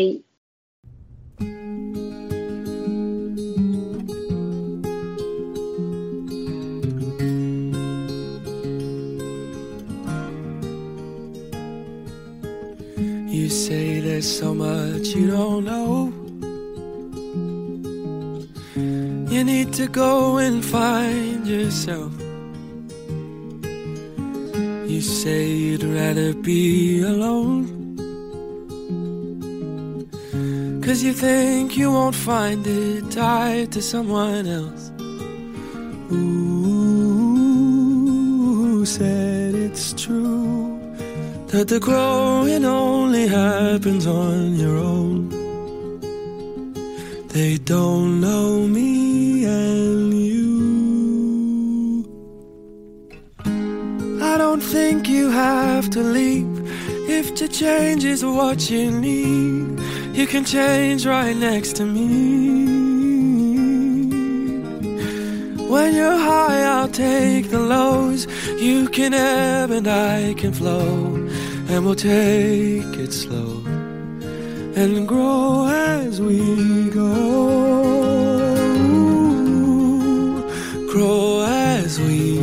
You say there's so much you don't know. You need to go and find yourself. You say you'd rather be alone. Cause you think you won't find it tied to someone else. Ooh, said it's true that the growing only happens on your own. They don't know me think you have to leave if to change is what you need. You can change right next to me. When you're high, I'll take the lows. You can ebb and I can flow. And we'll take it slow and grow as we go. Grow as we.